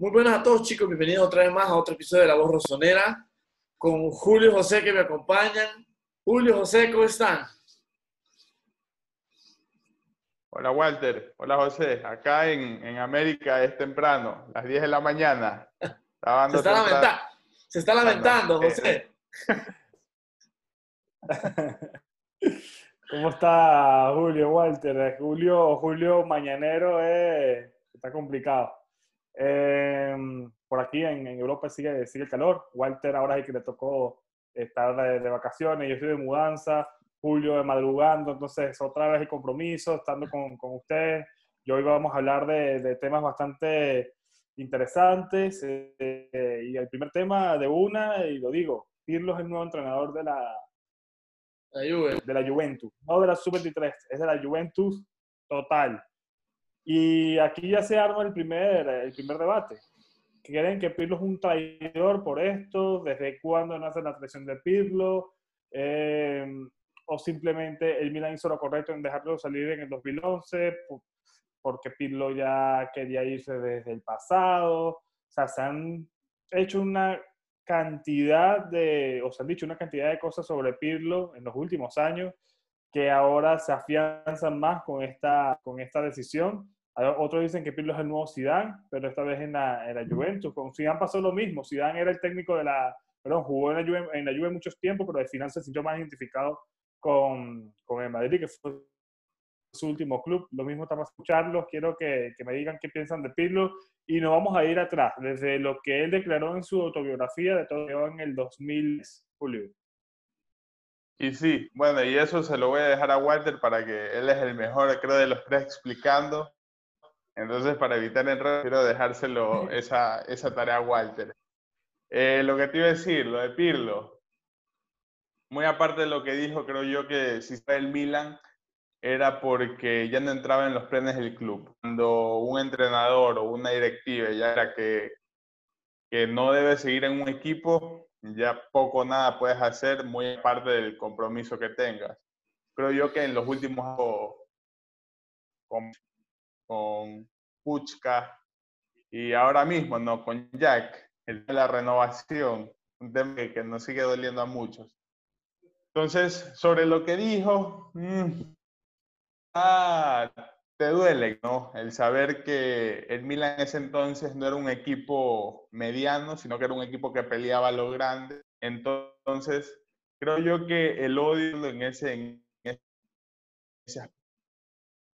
Muy buenas a todos chicos, bienvenidos otra vez más a otro episodio de La Voz Rosonera con Julio y José que me acompañan. Julio, José, ¿cómo están? Hola Walter, hola José. Acá en, en América es temprano, las 10 de la mañana. Se está, lamentando, se está lamentando, José. ¿Cómo está Julio, Walter? Julio, Julio Mañanero eh, está complicado. Em, por aquí en, Europa sigue, sigue el calor. Walter ahora es el que le tocó estar de, vacaciones. Yo estoy de mudanza. Julio de madrugando. Entonces, otra vez el compromiso, estando con, con ustedes. Y hoy vamos a hablar de, de temas bastante interesantes. Eh, y el primer tema de una, y lo digo, Pirlo es el nuevo entrenador de la, de la Juventus. No de la Sub-23, es de la Juventus total. Y aquí ya se arma el primer, el primer debate. ¿Creen que Pirlo es un traidor por esto? ¿Desde cuándo nace la traición de Pirlo? Eh, ¿O simplemente el Milan hizo lo correcto en dejarlo salir en el 2011 porque Pirlo ya quería irse desde el pasado? O sea, se han hecho una cantidad de, o se han dicho una cantidad de cosas sobre Pirlo en los últimos años que ahora se afianzan más con esta, con esta decisión otros dicen que Pirlo es el nuevo Zidane, pero esta vez en la, en la Juventus. Con Zidane pasó lo mismo. Zidane era el técnico de la... Perdón, jugó en la Juve, en la Juve muchos tiempos, pero al final se sintió más identificado con, con el Madrid, que fue su último club. Lo mismo estamos escuchando. Quiero que, que, me digan qué piensan de Pirlo. Y nos vamos a ir atrás, desde lo que él declaró en su autobiografía de todo en el 2000, Julio. Y sí, bueno, y eso se lo voy a dejar a Walter para que él es el mejor, creo, de los tres explicando. Entonces, para evitar errores, quiero dejárselo esa, esa tarea a Walter. Eh, lo que te iba a decir, lo de Pirlo, muy aparte de lo que dijo, creo yo que si está el Milan era porque ya no entraba en los planes del club. Cuando un entrenador o una directiva ya era que, que no debe seguir en un equipo, ya poco nada puedes hacer, muy aparte del compromiso que tengas. Creo yo que en los últimos con Puchka y ahora mismo, ¿no? Con Jack, el de la renovación, un tema que, nos sigue doliendo a muchos. Entonces, sobre lo que dijo, mm, ah, te duele, ¿no? El saber que el Milan en ese entonces no era un equipo mediano, sino que era un equipo que peleaba a lo grande. Entonces, creo yo que el odio en ese, en ese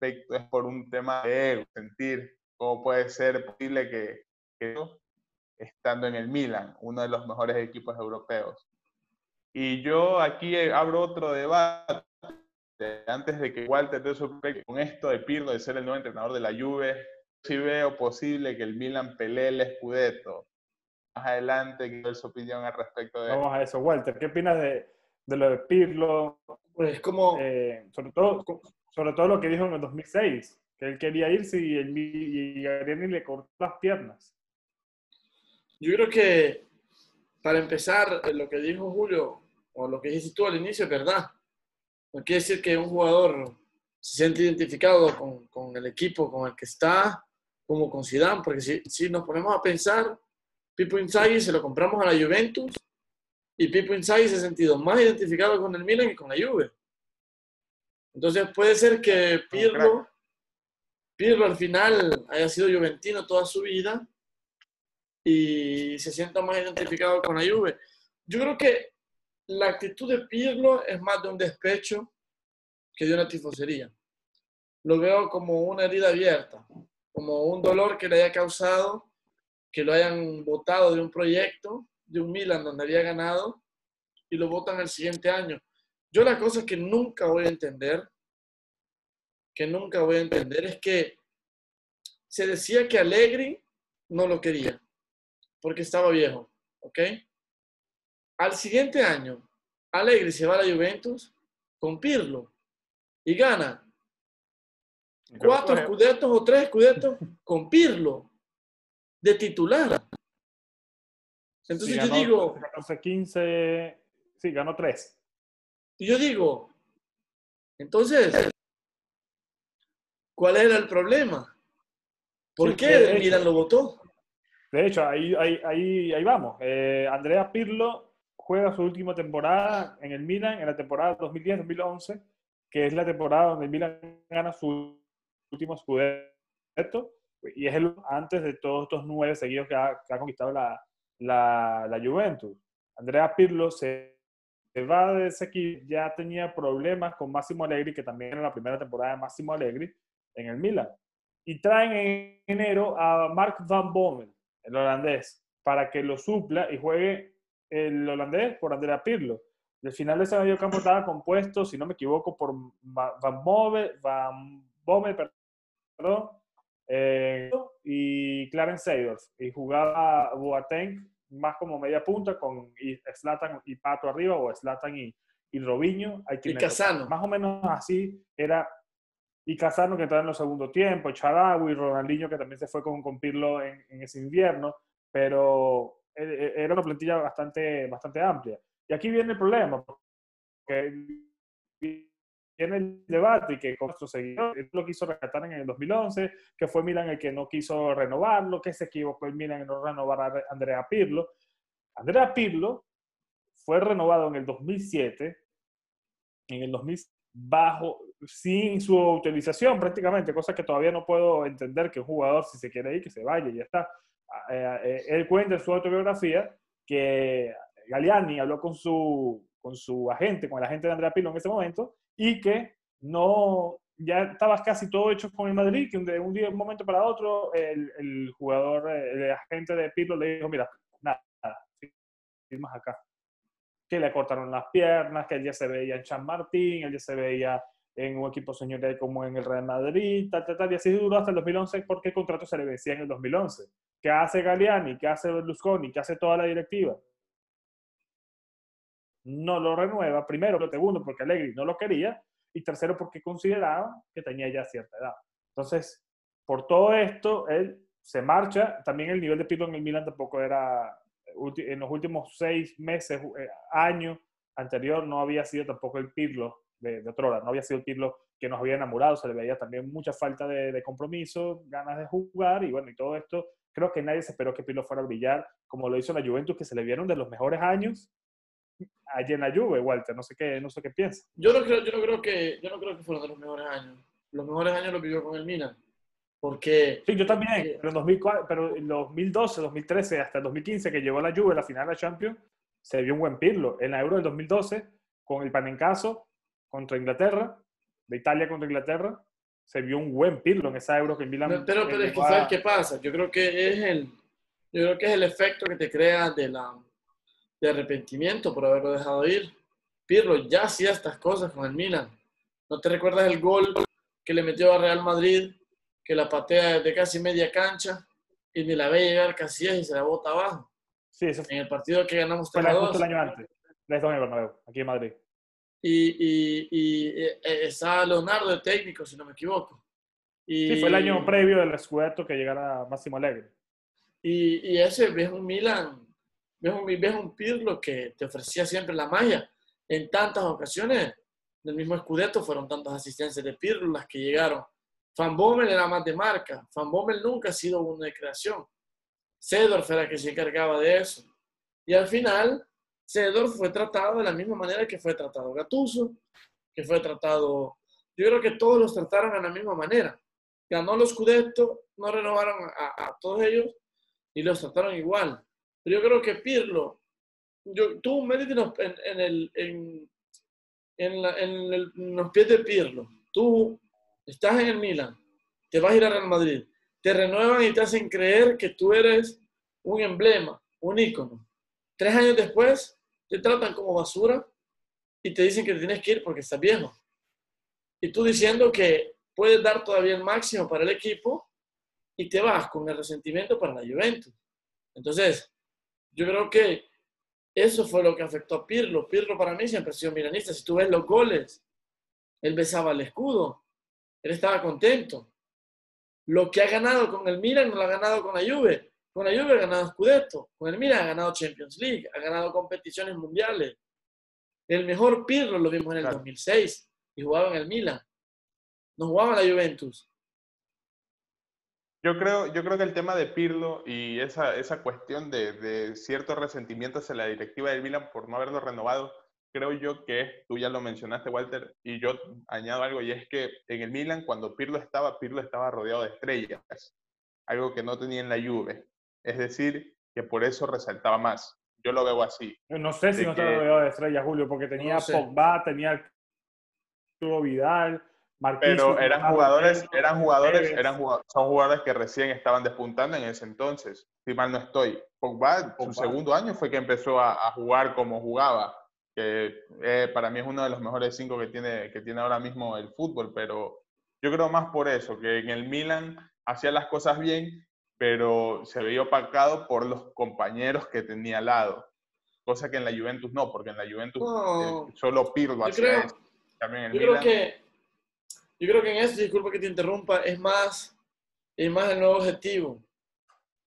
es por un tema de sentir cómo puede ser posible que, estando en el Milan, uno de los mejores equipos europeos. Y yo aquí abro otro debate antes de que Walter te sorprenda con esto de Pirlo de ser el nuevo entrenador de la Juve, sí veo posible que el Milan pelee el Scudetto. Más adelante quiero su opinión al respecto de Vamos a eso, Walter, ¿qué opinas de, de lo de Pirlo? Pues como... Eh, sobre todo sobre todo lo que dijo en el 2006, que él quería irse y, el, y le cortó las piernas. Yo creo que, para empezar, lo que dijo Julio, o lo que dijiste tú al inicio, es verdad. No quiere decir que un jugador se siente identificado con, con el equipo con el que está, como con Zidane, porque si, si nos ponemos a pensar, Pipo Inzaghi se lo compramos a la Juventus y Pipo Inzaghi se ha sentido más identificado con el Milan que con la Juve. Entonces puede ser que Pirlo, Pirlo al final haya sido juventino toda su vida y se sienta más identificado con la Juve. Yo creo que la actitud de Pirlo es más de un despecho que de una tifosería. Lo veo como una herida abierta, como un dolor que le haya causado que lo hayan votado de un proyecto, de un Milan donde había ganado, y lo votan el siguiente año. Yo la cosa que nunca voy a entender, que nunca voy a entender, es que se decía que Allegri no lo quería, porque estaba viejo, ¿ok? Al siguiente año, Allegri se va a la Juventus con Pirlo y gana cuatro escudetos o tres escudetos con Pirlo de titular. Entonces yo digo... 15, sí, ganó tres. Y yo digo, entonces, ¿cuál era el problema? ¿Por qué Milan lo votó? De hecho, ahí, ahí, ahí, ahí vamos. Eh, Andrea Pirlo juega su última temporada en el Milan, en la temporada 2010-2011, que es la temporada donde el Milan gana su último scudetto, y es el antes de todos estos nueve seguidos que ha, que ha conquistado la, la, la, Juventus. Andrea Pirlo se, se va de ese equipo, ya tenía problemas con Máximo Allegri, que también era la primera temporada de Máximo Allegri en el Milan. Y traen en enero a Mark Van Bommel, el holandés, para que lo supla y juegue el holandés por Andrea Pirlo. El final de ese medio campo estaba compuesto, si no me equivoco, por Van Bommel, Van Bommel perdón, eh, y Clarence Seedorf. Y jugaba Boateng más como media punta con Slatan y Pato arriba o Slatan y, y Robinho. y Casano. Más o menos así era. Y Casano que estaba en los segundo tiempo, y Ronaldinho que también se fue con, con Pirlo en, en ese invierno, pero era una plantilla bastante, bastante amplia. Y aquí viene el problema, porque viene el debate y que con nuestros seguidores lo quiso rescatar en el 2011, que fue Milan el que no quiso renovarlo, que se equivocó el Milan en no renovar a Andrea Pirlo. Andrea Pirlo fue renovado en el 2007, en el 2000 bajo, sin su utilización prácticamente, cosa que todavía no puedo entender que un jugador si se quiere ir, que se vaya y ya está. Eh, eh, él cuenta en su autobiografía que Galiani habló con su, con su agente, con el agente de Andrea Pirlo en ese momento, y que no, ya estaba casi todo hecho con el Madrid, que de un, día, un momento para otro, el, el, jugador, el agente de Pirlo le dijo, mira, nada, firmas acá. Que le cortaron las piernas, que él ya se veía en San Martín, él ya se veía en un equipo señorial como en el Real Madrid, tal, tal, tal, y así duró hasta el 2011 porque el contrato se le vencía en el 2011. ¿Qué hace Galiani? ¿Qué hace Berlusconi? ¿Qué hace toda la directiva? No lo renueva, primero, lo segundo, porque Allegri no lo quería, y tercero, porque consideraba que tenía ya cierta edad. Entonces, por todo esto, él se marcha. También el nivel de Pirlo en el Milan tampoco era, en los últimos seis meses, eh, año anterior, no había sido tampoco el Pirlo de, de otra hora, no había sido el Pirlo que nos había enamorado, se le veía también mucha falta de, de compromiso, ganas de jugar, y bueno, y todo esto creo que nadie se esperó que Pirlo fuera a brillar como lo hizo la Juventus, que se le vieron de los mejores años allí en la Juve, Walter. No sé qué, no sé qué piensas. Yo no creo, yo no creo que, yo no creo que fueron de los mejores años. Los mejores años los vivió con el Milan. Porque. Sí, yo también. Pero en, 2004, pero en 2012, 2013, hasta el 2015, que llegó a la Juve, la final de la Champions, se vio un buen Pirlo. En la Euro del 2012, con el Panencaso contra Inglaterra, de Italia contra Inglaterra, se vio un buen Pirlo en esa Euro que en Milan. Pero, pero es que, ¿sabes qué pasa? Yo creo que es el, yo creo que es el efecto que te crea de, la, de arrepentimiento por haberlo dejado ir. Pirlo ya hacía estas cosas con el Milan. ¿No te recuerdas el gol que le metió a Real Madrid, que la patea de casi media cancha y ni la ve llegar casi y se la bota abajo? Sí, eso fue. En el partido que ganamos 3 el año antes, aquí en Madrid y, y, y eh, estaba Leonardo de técnico, si no me equivoco. Y, sí, fue el año previo del Scudetto que llegara Máximo Alegre. Y, y ese ves un Milan, ves un, ves un Pirlo que te ofrecía siempre la magia. En tantas ocasiones del mismo Scudetto fueron tantas asistencias de Pirlo las que llegaron. Van Bommel era más de marca. Van Bommel nunca ha sido uno de creación. Cedorf era que se encargaba de eso. Y al final, Cedor fue tratado de la misma manera que fue tratado Gatuso, que fue tratado, yo creo que todos los trataron de la misma manera. Ganó los Scudetto, no renovaron a, todos ellos y los trataron igual. Pero yo creo que Pirlo yo, tuvo un mérito en, los pies de Pirlo. Tú estás en el Milan, te vas a ir a Real Madrid, te renuevan y te hacen creer que tú eres un emblema, un ícono. Tres años después, te tratan como basura y te dicen que tienes que ir porque estás viejo. Y tú diciendo que puedes dar todavía el máximo para el equipo y te vas con el resentimiento para la Juventus. Entonces, yo creo que eso fue lo que afectó a Pirlo. Pirlo para mí siempre ha sido milanista. Si tú ves los goles, él besaba el escudo, él estaba contento. Lo que ha ganado con el Milan no lo ha ganado con la Juve. Con la Juve ha ganado Scudetto, con el Milan ha ganado Champions League, ha ganado competiciones mundiales. El mejor Pirlo lo vimos en el 2006 y jugaba en el Milan. No jugaba en la Juventus. Yo creo, yo creo que el tema de Pirlo y esa, esa cuestión de, de cierto resentimiento hacia la directiva del Milan por no haberlo renovado, creo yo que tú ya lo mencionaste, Walter, y yo añado algo, y es que en el Milan, cuando Pirlo estaba, Pirlo estaba rodeado de estrellas, algo que no tenía en la Juve. Es decir, que por eso resaltaba más. Yo lo veo así. No sé si no estaba que- rodeado de estrellas, Julio, porque tenía No sé. Pogba, tenía Arturo Vidal. Pero eran jugadores, eran jugadores, eran jugado- son jugadores que recién estaban despuntando en ese entonces, si mal no estoy. Pogba, Pogba. su segundo año fue que empezó a, a jugar como jugaba, que eh, para mí es uno de los mejores cinco que tiene, que tiene ahora mismo el fútbol, pero yo creo más por eso, que en el Milan hacía las cosas bien, pero se veía opacado por los compañeros que tenía al lado. Cosa que en la Juventus no, porque en la Juventus No. eh, solo Pirlo hacía creo, eso. También yo creo que yo creo que en eso, disculpa que te interrumpa, es más, es más el nuevo objetivo.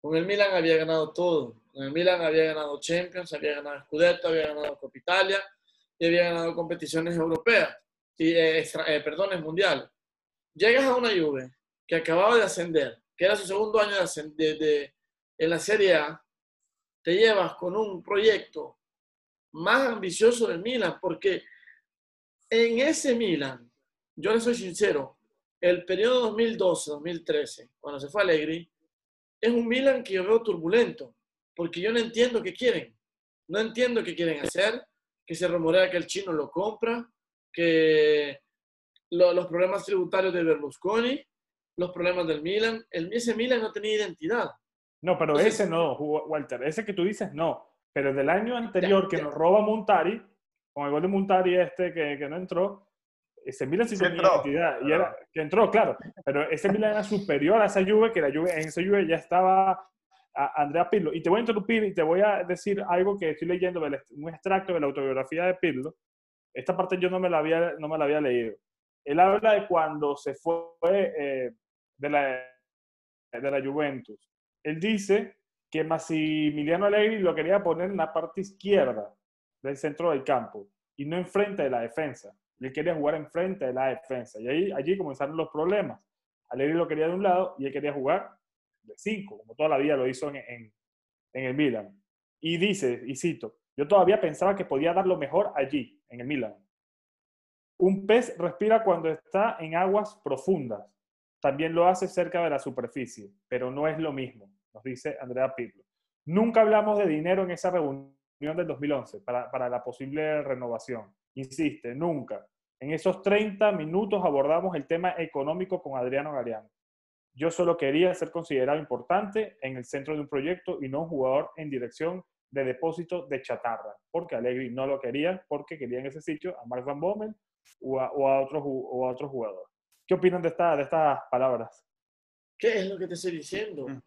Con el Milan había ganado todo. Con el Milan había ganado Champions, había ganado Scudetto, había ganado Copa Italia y había ganado competiciones europeas, y, eh, extra- eh, perdones, mundiales. Llegas a una Juve que acababa de ascender, que era su segundo año de, en la Serie A, te llevas con un proyecto más ambicioso del Milan, porque en ese Milan, yo le soy sincero, el periodo 2012-2013, cuando se fue Allegri, es un Milan que yo veo turbulento, porque yo no entiendo qué quieren. No entiendo qué quieren hacer, que se rumorea que el chino lo compra, que lo- los problemas tributarios de Berlusconi, los problemas del Milan. El, ese Milan no tenía identidad. No, pero Entonces- ese no, Walter. Ese que tú dices, no. Pero del año anterior que ya. nos roba Montari, con el gol de Montari este que, que no entró, ese Milan sí Sí tenía entró. identidad. Y era, que entró, claro. Pero ese Milan era superior a esa Juve, que la Juve, en esa Juve ya estaba a- Andrea Pirlo. Y te voy a interrumpir y te voy a decir algo que estoy leyendo, un extracto de la autobiografía de Pirlo. Esta parte yo no me la había, no me la había leído. Él habla de cuando se fue eh, de, la, de la Juventus. Él dice que Massimiliano Allegri lo quería poner en la parte izquierda del centro del campo y no enfrente de la defensa. Él quería jugar enfrente de la defensa. Y ahí, allí comenzaron los problemas. Allegri lo quería de un lado y él quería jugar de cinco, como toda la vida lo hizo en, en, en el Milan. Y dice, y cito, yo todavía pensaba que podía dar lo mejor allí, en el Milan. Un pez respira cuando está en aguas profundas. También lo hace cerca de la superficie, pero no es lo mismo, nos dice Andrea Pirlo. Nunca hablamos de dinero en esa reunión del 2011 para, para la posible renovación. Insiste, nunca. En esos 30 minutos abordamos el tema económico con Adriano Galeano. Yo solo quería ser considerado importante en el centro de un proyecto y no un jugador en dirección de depósito de chatarra, porque Allegri no lo quería, porque quería en ese sitio a Mark Van Bommel o a, o a otro, o a otro jugador. ¿Qué opinan de, esta, de estas palabras? ¿Qué es lo que te estoy diciendo? Mm.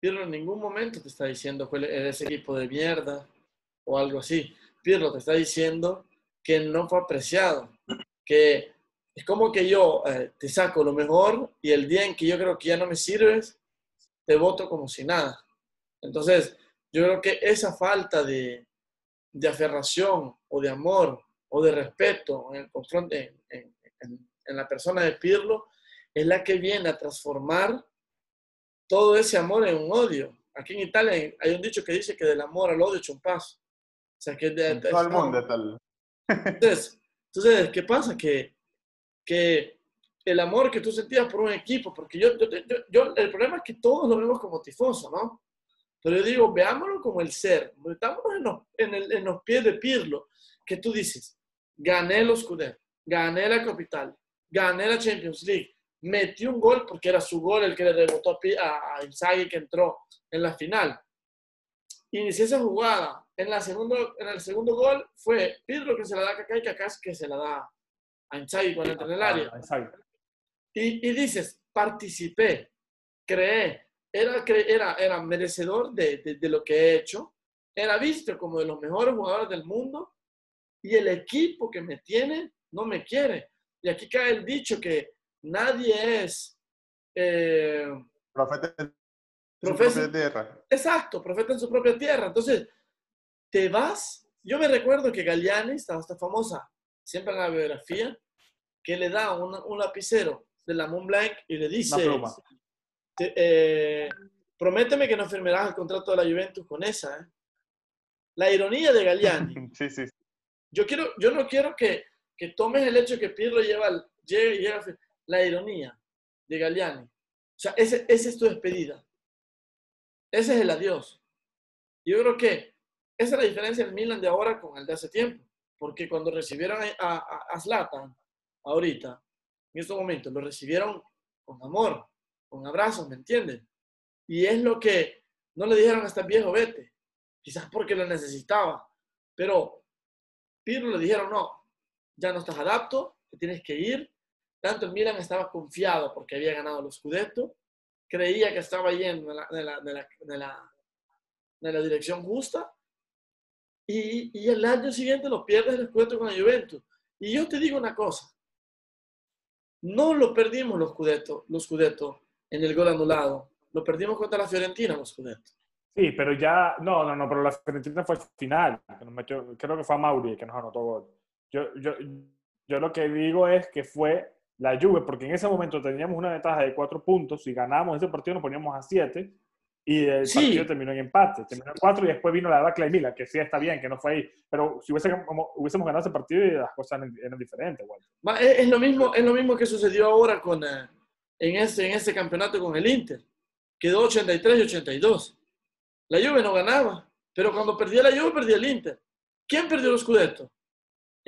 Pirlo en ningún momento te está diciendo que eres equipo de mierda o algo así. Pirlo te está diciendo que no fue apreciado, que es como que yo eh, te saco lo mejor y el día en que yo creo que ya no me sirves, te voto como si nada. Entonces, yo creo que esa falta de, de aferración o de amor o de respeto en, el confront- en, en- en- en la persona de Pirlo es la que viene a transformar todo ese amor en un odio. Aquí en Italia hay un dicho que dice que del amor al odio echa un paso. O sea, que de, todo el mundo tal. entonces, entonces, ¿qué pasa? Que, que el amor que tú sentías por un equipo, porque yo, yo, yo- yo- el problema es que todos lo vemos como tifoso, ¿no? Pero yo digo, veámoslo como el ser, metámonos en los, en, el- en los pies de Pirlo, que tú dices, gané los Scudetto, gané la Capital, gané la Champions League, metí un gol porque era su gol el que le rebotó a, Inzaghi que entró en la final. Inicié esa jugada. En, la segundo, en el segundo gol fue Pirlo que se la da a Kaká y Kaká que se la da a Inzaghi cuando entra en el área. Ah, exacto. Y, y dices, participé, creé, era, cre- era, era merecedor de, de- de lo que he hecho, era visto como de los mejores jugadores del mundo y el equipo que me tiene no me quiere. Y aquí cae el dicho que nadie es eh, Profeta en su propia tierra. Exacto, profeta en su propia tierra. Entonces, te vas. Yo me recuerdo que Galliani, estaba esta famosa, siempre en la biografía, que le da un, un lapicero de la Mont Blanc y le dice, te- eh, prométeme que no firmarás el contrato de la Juventus con esa. ¿eh? La ironía de Galliani. Sí, sí. sí. Yo, quiero, yo no quiero que, que tomes el hecho que Pirlo lleva, la ironía de Galliani. O sea, esa es tu despedida. Ese es el adiós. Yo creo que esa es la diferencia del Milan de ahora con el de hace tiempo. Porque cuando recibieron a, Zlatan, ahorita, en estos momentos, lo recibieron con amor, con abrazos, ¿me entienden? Y es lo que no le dijeron a este viejo vete, quizás porque lo necesitaba. Pero Pirlo le dijeron, no, ya no estás adapto, te tienes que ir. Tanto el Milan estaba confiado porque había ganado los Scudetto, creía que estaba yendo en la, de la, de la, de la, de la dirección justa, y, y, el año siguiente lo pierdes el Scudetto con la Juventus. Y yo te digo una cosa, no lo perdimos los Scudetto, los Scudetto en el gol anulado, lo perdimos contra la Fiorentina los Scudetto. Sí, pero ya, no, no, no, pero la Fiorentina fue al final. creo que fue a Mauri que nos anotó gol. Yo, yo, yo lo que digo es que fue la Juve, porque en ese momento teníamos una ventaja de cuatro puntos. Si ganamos ese partido nos poníamos a siete y el Sí. partido terminó en empate. Terminó en cuatro y después vino la debacle de Milan, que sí está bien, que no fue ahí. Pero si hubiésemos, hubiésemos ganado ese partido las cosas eran, eran diferentes. Ma- Es, es lo mismo, es lo mismo que sucedió ahora con, eh, en, ese, en ese campeonato con el Inter. Quedó 83 y 82. La Juve no ganaba, pero cuando perdía la Juve, perdía el Inter. ¿Quién perdió los Scudetto?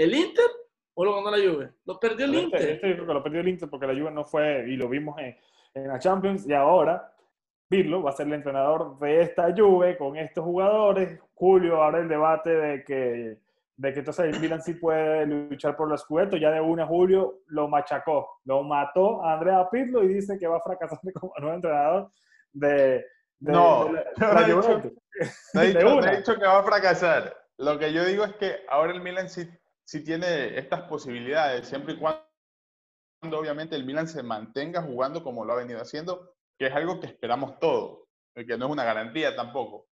¿El Inter o lo ganó la Juve? Lo perdió el Este, Inter. este yo creo que lo perdió el Inter porque la Juve no fue, y lo vimos en, en la Champions, y ahora Pirlo va a ser el entrenador de esta Juve con estos jugadores. Julio, ahora el debate de que, de que entonces el Milan sí puede luchar por los Scudetto, ya de una Julio lo machacó, lo mató a Andrea Pirlo y dice que va a fracasar como nuevo entrenador de, de- No, de la, yo de no la he dicho- Juventus. No he, De dicho, no he una. dicho que va a fracasar. Lo que yo digo es que ahora el Milan sí, sí tiene estas posibilidades, siempre y cuando obviamente el Milan se mantenga jugando como lo ha venido haciendo, que es algo que esperamos todos, y que no es una garantía tampoco.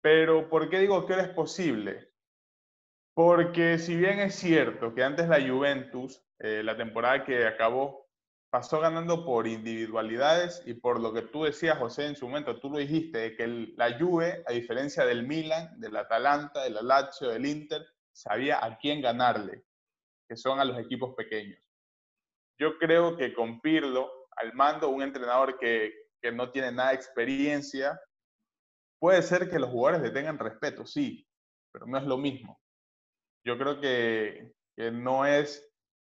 Pero ¿por qué digo que ahora es posible? Porque si bien es cierto que antes la Juventus, eh, la temporada que acabó, pasó ganando por individualidades y por lo que tú decías, José, en su momento, tú lo dijiste, de que la Juve, a diferencia del Milan, del Atalanta, del Lazio, del Inter, sabía a quién ganarle, que son a los equipos pequeños. Yo creo que con Pirlo, al mando, un entrenador que, que no tiene nada de experiencia, puede ser que los jugadores le tengan respeto, sí, pero no es lo mismo. Yo creo que, que no es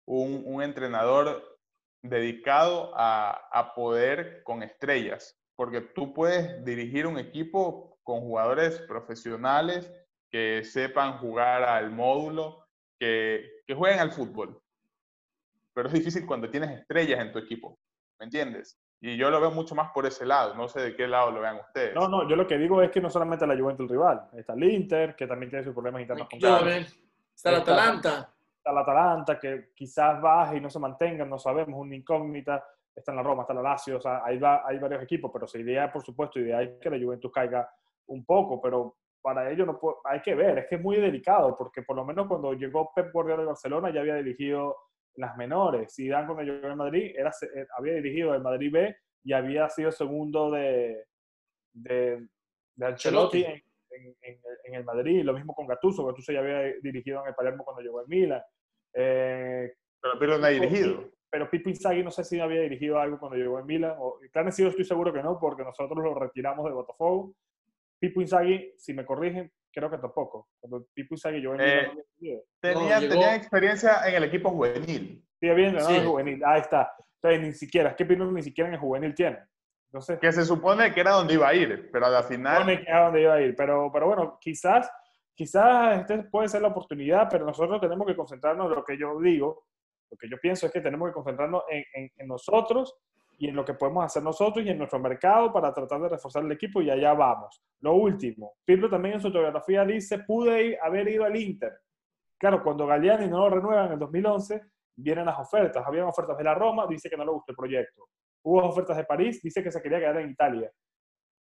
un, un entrenador dedicado a, a poder con estrellas, porque tú puedes dirigir un equipo con jugadores profesionales que sepan jugar al módulo, que, que jueguen al fútbol. Pero es difícil cuando tienes estrellas en tu equipo, ¿me entiendes? Y yo lo veo mucho más por ese lado, no sé de qué lado lo vean ustedes. No, no, yo lo que digo es que no solamente la Juventus el rival, está el Inter, que también tiene sus problemas internos con Está el Atalanta. está la Atalanta, que quizás baje y no se mantenga, no sabemos, una incógnita. Está en la Roma, está la Lazio, o sea, hay, va- hay varios equipos, pero su idea, por supuesto, idea es que la Juventus caiga un poco, pero para ello no puedo- hay que ver, es que es muy delicado, porque por lo menos cuando llegó Pep Guardiola de Barcelona ya había dirigido las menores. Zidane cuando llegó al Madrid era, eh, había dirigido el Madrid B y había sido segundo de, de, de Ancelotti en, en- en- en el Madrid, lo mismo con Gattuso, Gattuso ya había dirigido en el Palermo cuando llegó al Milan. Eh, Pero Pirlo no ha dirigido. pero Pipo Inzaghi no sé si había dirigido algo cuando llegó en Milan. O, Clarence Seedorf estoy seguro que no, porque nosotros lo retiramos de Botafogo. Pipo Inzaghi, si me corrigen, creo que tampoco. Cuando Pipo Inzaghi llegó en Eh, Milan, no. Tenía, tenía experiencia en el equipo juvenil. Sí, había entrenado Sí. en juvenil. Ahí está. Entonces, ni siquiera, es que Pirlo ni siquiera en el juvenil tiene. Entonces, que se supone que era donde iba a ir, pero a la final supone que es a donde iba a ir. Pero, pero bueno, quizás, quizás este puede ser la oportunidad, pero nosotros tenemos que concentrarnos en lo que yo digo. Lo que yo pienso es que tenemos que concentrarnos en, en- en nosotros y en lo que podemos hacer nosotros y en nuestro mercado para tratar de reforzar el equipo y allá vamos. Lo último, Pirlo también en su autobiografía dice, pude haber ido al Inter. Claro, cuando Galliani no lo renueva en el 2011, vienen las ofertas. Habían ofertas de la Roma, dice que no le gustó el proyecto. Hubo ofertas de París, dice que se quería quedar en Italia.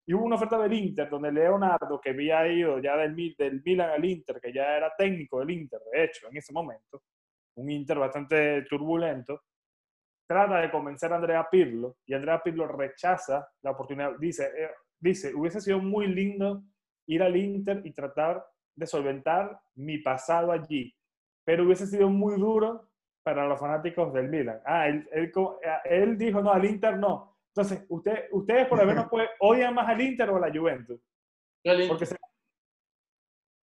Y hubo una oferta del Inter, donde Leonardo, que había ido ya del, del Milan al Inter, que ya era técnico del Inter, de hecho, en ese momento, un Inter bastante turbulento, trata de convencer a Andrea Pirlo y Andrea Pirlo rechaza la oportunidad. Dice, eh, dice, hubiese sido muy lindo ir al Inter y tratar de solventar mi pasado allí, pero hubiese sido muy duro para los fanáticos del Milan. Ah, él, él, él dijo, no, al Inter no. Entonces, usted, ustedes por lo menos puede, odian más al Inter o a la Juventus. Porque se,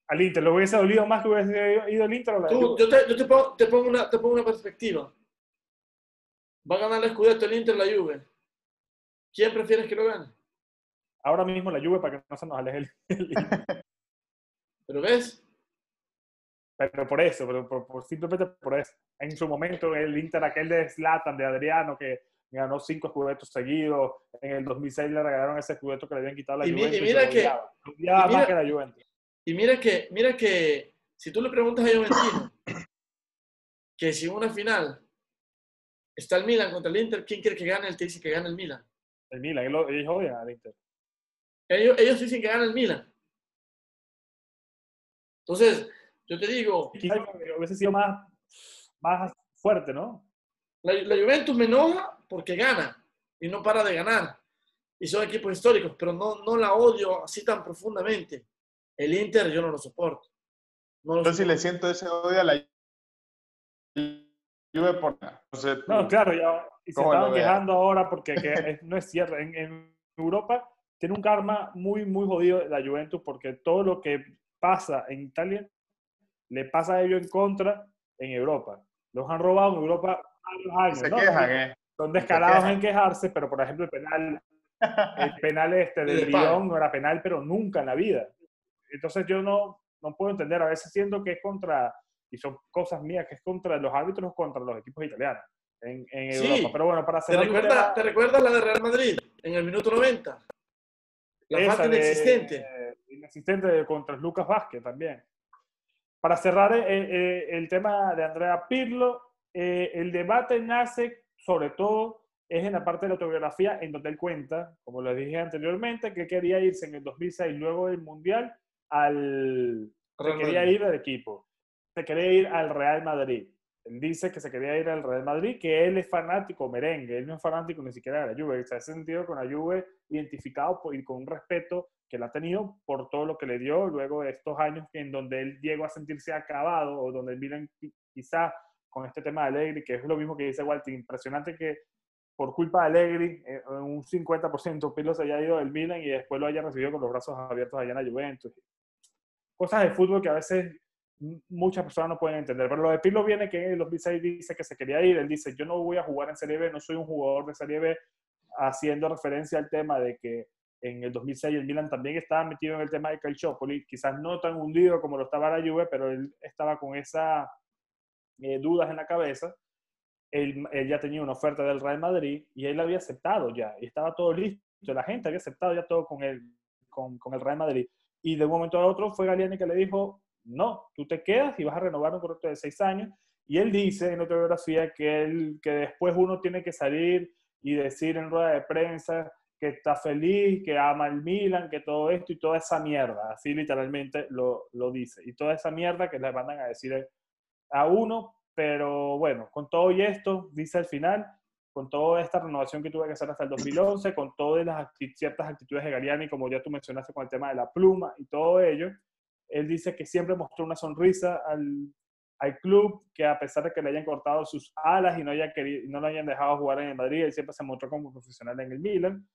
al Inter, ¿lo hubiese dolido más que hubiese ido al Inter o la Tú, Yo, te, yo te, pongo, te, pongo una, te pongo una perspectiva. Va a ganar el Scudetto el Inter la Juve. ¿Quién prefieres que lo gane? Ahora mismo la Juve para que no se nos aleje el, ¿Pero ves? Pero por eso, pero por, simplemente por eso. En su momento, el Inter, aquel de Slatan, de Adriano, que ganó cinco escudetos seguidos. En el 2006 le regalaron ese escudeto que le habían quitado a la y, Juventus. Y mira que, y mira, más que la Juventus. Y mira que, mira que, si tú le preguntas a Juventino que si en una final está el Milan contra el Inter, ¿quién quiere que gane? Él te dice que gane el Milan. El Milan, ellos, ellos odian al Inter. Ellos, ellos dicen que gane el Milan. Entonces, yo te digo... Hubiese sido más, más fuerte, ¿no? La, la Juventus me enoja porque gana y no para de ganar. Y son equipos históricos, pero no, no la odio así tan profundamente. El Inter yo no lo soporto. No lo yo sí le siento ese odio a la Juve por No, claro, ya, y se estaban quejando ahora porque que no es cierto. En, en, Europa tiene un karma muy, muy jodido la Juventus porque todo lo que pasa en Italia le pasa a ellos en contra en Europa. Los han robado en Europa varios años. Se quejan, ¿eh? Son descarados en quejarse, pero por ejemplo el penal, el penal este del Lyon no era penal, pero nunca en la vida. Entonces yo no, no puedo entender, a veces siento que es contra, y son cosas mías, que es contra los árbitros, contra los equipos italianos en, en Europa. Pero bueno, para hacer... ¿Te, recuerda, ¿Te recuerdas la de Real Madrid en el minuto 90? La Esa falta inexistente. De, inexistente contra Lucas Vázquez también. Para cerrar eh, eh, el tema de Andrea Pirlo, eh, el debate nace sobre todo es en la parte de la autobiografía en donde él cuenta, como lo dije anteriormente, que quería irse en el 2006 luego del Mundial al... Se quería ir al equipo. Se quería ir al Real Madrid. Él dice que se quería ir al Real Madrid, que él es fanático merengue, él no es fanático ni siquiera de la Juve, se ha sentido con la Juve identificado y con un respeto que él ha tenido por todo lo que le dio luego de estos años en donde él llegó a sentirse acabado o donde miran quizás con este tema de Alegre, que es lo mismo que dice Walter, impresionante que por culpa de Allegri, eh, un 50% Pirlo se haya ido del Milan y después lo haya recibido con los brazos abiertos allá en la Juventus. Cosas de fútbol que a veces muchas personas no pueden entender. Pero lo de Pirlo viene que el 2006 dice que se quería ir. Él dice, yo no voy a jugar en Serie B, no soy un jugador de Serie B, haciendo referencia al tema de que en el 2006 el Milan también estaba metido en el tema de Calciopoli, quizás no tan hundido como lo estaba la Juve, pero él estaba con esas eh, dudas en la cabeza él, ya tenía una oferta del Real Madrid y él había aceptado ya, y estaba todo listo, la gente había aceptado ya todo con el, con, con el Real Madrid. Y de un momento a otro fue Galiani que le dijo, no, tú te quedas y vas a renovar un contrato de seis años. Y él dice en otra biografía que, él, que después uno tiene que salir y decir en rueda de prensa que está feliz, que ama el Milan, que todo esto y toda esa mierda. Así literalmente lo, lo dice. Y toda esa mierda que le mandan a decir a uno pero bueno, con todo y esto, dice al final, con toda esta renovación que tuve que hacer hasta el 2011, con todas las ciertas actitudes de Gariani, como ya tú mencionaste con el tema de la pluma y todo ello, él dice que siempre mostró una sonrisa al, al club, que a pesar de que le hayan cortado sus alas y no, haya querido, no lo hayan dejado jugar en el Madrid, él siempre se mostró como profesional en el Milan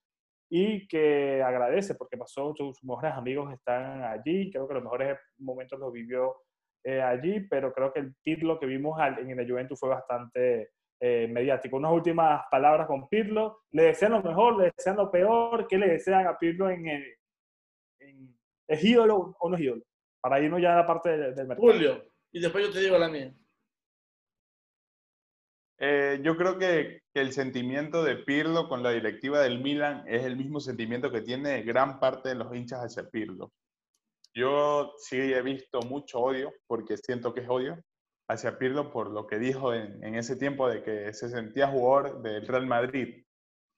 y que agradece porque pasó, sus mejores amigos están allí, creo que los mejores momentos los vivió eh, allí, pero creo que el título que vimos en el Juventus fue bastante eh, mediático. Unas últimas palabras con Pirlo. ¿Le desean lo mejor? ¿Le desean lo peor? ¿Qué le desean a Pirlo en, en, ¿Es ídolo o no es ídolo? Para irnos ya a la parte del, mercado. Julio, y después yo te digo la mía. Eh, yo creo que, que, el sentimiento de Pirlo con la directiva del Milan es el mismo sentimiento que tiene gran parte de los hinchas hacia Pirlo. Yo sí he visto mucho odio, porque siento que es odio, hacia Pirlo por lo que dijo en, en, ese tiempo de que se sentía jugador del Real Madrid.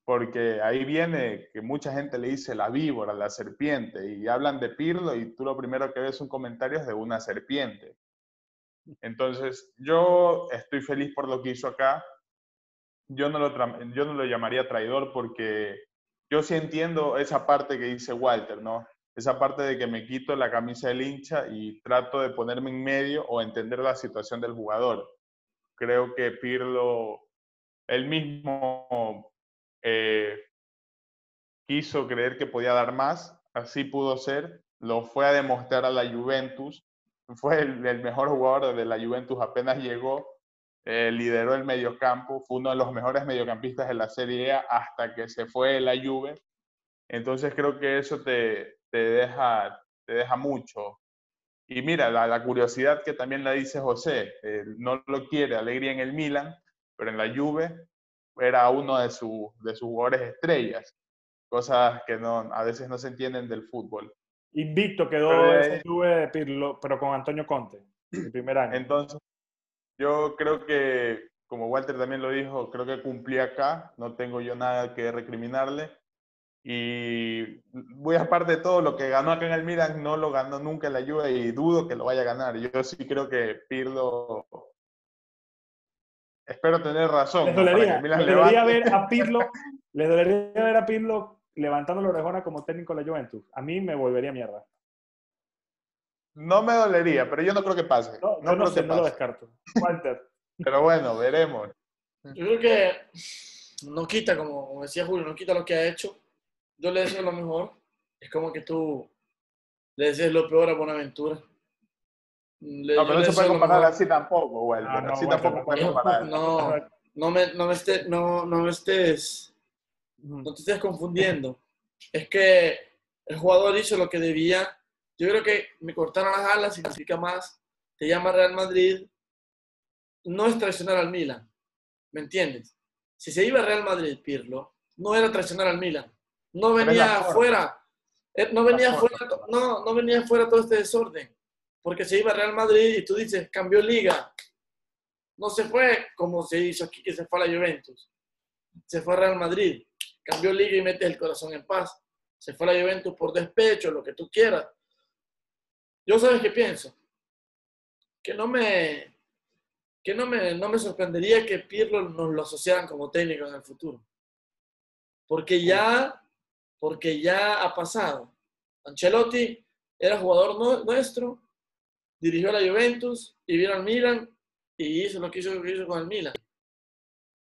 Porque ahí viene que mucha gente le dice la víbora, la serpiente, y hablan de Pirlo y tú lo primero que ves son comentarios de una serpiente. Entonces, yo estoy feliz por lo que hizo acá. yo no, lo yo no lo llamaría traidor porque yo sí entiendo esa parte que dice Walter, ¿no? Esa parte de que me quito la camisa del hincha y trato de ponerme en medio o entender la situación del jugador. Creo que Pirlo, él mismo eh, quiso creer que podía dar más, así pudo ser, lo fue a demostrar a la Juventus, fue el, mejor jugador de la Juventus apenas llegó, eh, lideró el mediocampo, fue uno de los mejores mediocampistas de la Serie A hasta que se fue la Juve. Entonces creo que eso te, te, deja, te deja mucho. Y mira, la, curiosidad que también la dice José, eh, no lo quiere Alegría en el Milan, pero en la Juve era uno de, de sus jugadores estrellas, cosas que no, a veces no se entienden del fútbol. Invicto quedó ese Juve, pero con Antonio Conte, el primer año. Entonces, yo creo que, como Walter también lo dijo, creo que cumplí acá, no tengo yo nada que recriminarle. Y voy a parte de todo, lo que ganó acá en el Milan no lo ganó nunca en la Juve y dudo que lo vaya a ganar. Yo sí creo que Pirlo... Espero tener razón. Les dolería, ver a Pirlo, les dolería ver a Pirlo levantando la orejona como técnico de la Juventus. A mí me volvería mierda. No me dolería, pero yo no creo que pase. No, no, no, sé, no lo descarto. Walter. pero bueno, veremos. Yo creo que no quita, como decía Julio, no quita lo que ha hecho. Yo le deseo lo mejor. Es como que tú le deseas lo peor a Buenaventura. No, pero no se puede comparar así tampoco. Ah, así tampoco puede comparar. No, no me, no me, estés, no, no me estés, no te estés confundiendo. Es que el jugador hizo lo que debía yo creo que me cortaron las alas significa más. Te llama Real Madrid. No es traicionar al Milan. ¿Me entiendes? Si se iba a Real Madrid, Pirlo, no era traicionar al Milan. No venía afuera. Eh, no venía afuera, no, no venía afuera todo este desorden. Porque se iba a Real Madrid y tú dices, cambió liga. No se fue como se hizo aquí, que se fue a la Juventus. Se fue a Real Madrid. Cambió liga y mete el corazón en paz. Se fue a la Juventus por despecho, lo que tú quieras yo sabes qué pienso. Que no me, que no me, no me sorprendería que Pirlo nos lo asociaran como técnico en el futuro. Porque ya, porque ya ha pasado. Ancelotti era jugador nuestro, dirigió a la Juventus y vino al Milan y hizo lo que hizo, hizo con el Milan.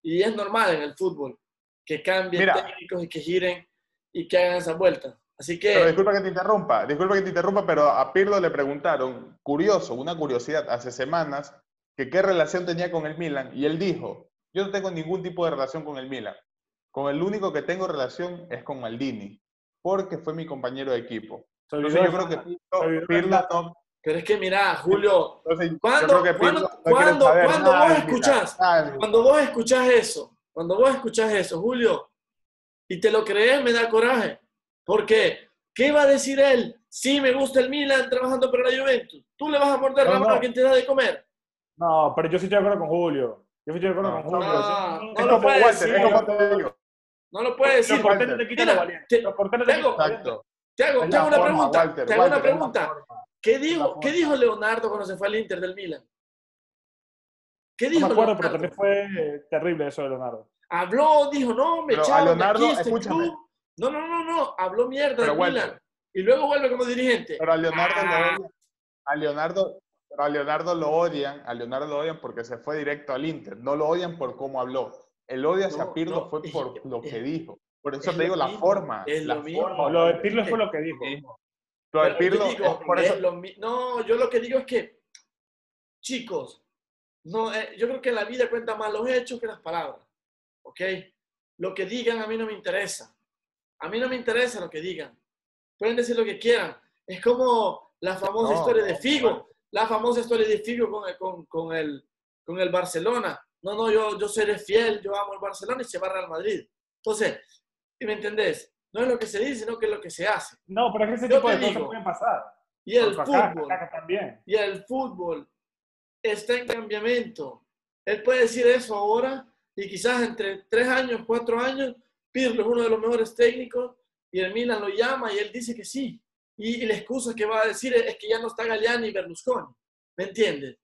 Y es normal en el fútbol que cambien técnicos y que giren y que hagan esa vuelta. Así que... Pero disculpa que te interrumpa, disculpa que te interrumpa, pero a Pirlo le preguntaron, curioso, una curiosidad, hace semanas, que qué relación tenía con el Milan, y él dijo, yo no tengo ningún tipo de relación con el Milan. Con el único que tengo relación es con Maldini, porque fue mi compañero de equipo. Entonces yo creo que Pirlo, no... Pero es que mira, Julio, cuando, cuando, cuando vos escuchás, cuando vos escuchás eso, cuando vos escuchás eso, Julio, y te lo crees, me da coraje. Porque, ¿qué va a decir él? Si me gusta el Milan trabajando para la Juventus. ¿Tú le vas a morder la mano a quien te da de comer? No, pero yo sí estoy de acuerdo con Julio. Yo estoy de acuerdo con Julio. No, no, lo puede decir. No lo puede decir. Los te quitan la valiente. Los te hago una pregunta. te hago una pregunta. ¿Qué dijo, ¿Qué dijo Leonardo cuando se fue al Inter del Milan? ¿Qué dijo? No me acuerdo, pero también fue terrible eso de Leonardo. Habló, dijo, no, me echaron aquí este club no, no, no, no, habló mierda de Milan. Y luego vuelve como dirigente. Pero a Leonardo lo ah. odian. A Leonardo, a Leonardo lo odian, a Leonardo lo odian porque se fue directo al Inter. No lo odian por cómo habló. El odio hacia Pirlo fue por lo que dijo. Por eso te digo la forma. Es la lo mismo. Lo de Pirlo fue lo que dijo. Lo Pirlo por eso... no, yo lo que digo es que, chicos, no, eh, yo creo que la vida cuenta más los hechos que las palabras. ¿Ok? Lo que digan a mí no me interesa. A mí no me interesa lo que digan. Pueden decir lo que quieran. Es como la famosa historia de Figo. La famosa historia de Figo con el, con, con, el, con el Barcelona. No, no, yo, yo seré fiel, yo amo el Barcelona y se va a Real Madrid. Entonces, ¿me entendés? No es lo que se dice, sino que es lo que se hace. No, pero es que ese tipo de cosas pueden pasar. Y el fútbol. Y el fútbol está en cambiamiento. Él puede decir eso ahora y quizás entre tres años, cuatro años, Pirlo es uno de los mejores técnicos y el Milan lo llama y él dice que sí. Y, la excusa que va a decir es, que ya no está Galliani y Berlusconi. ¿Me entiendes?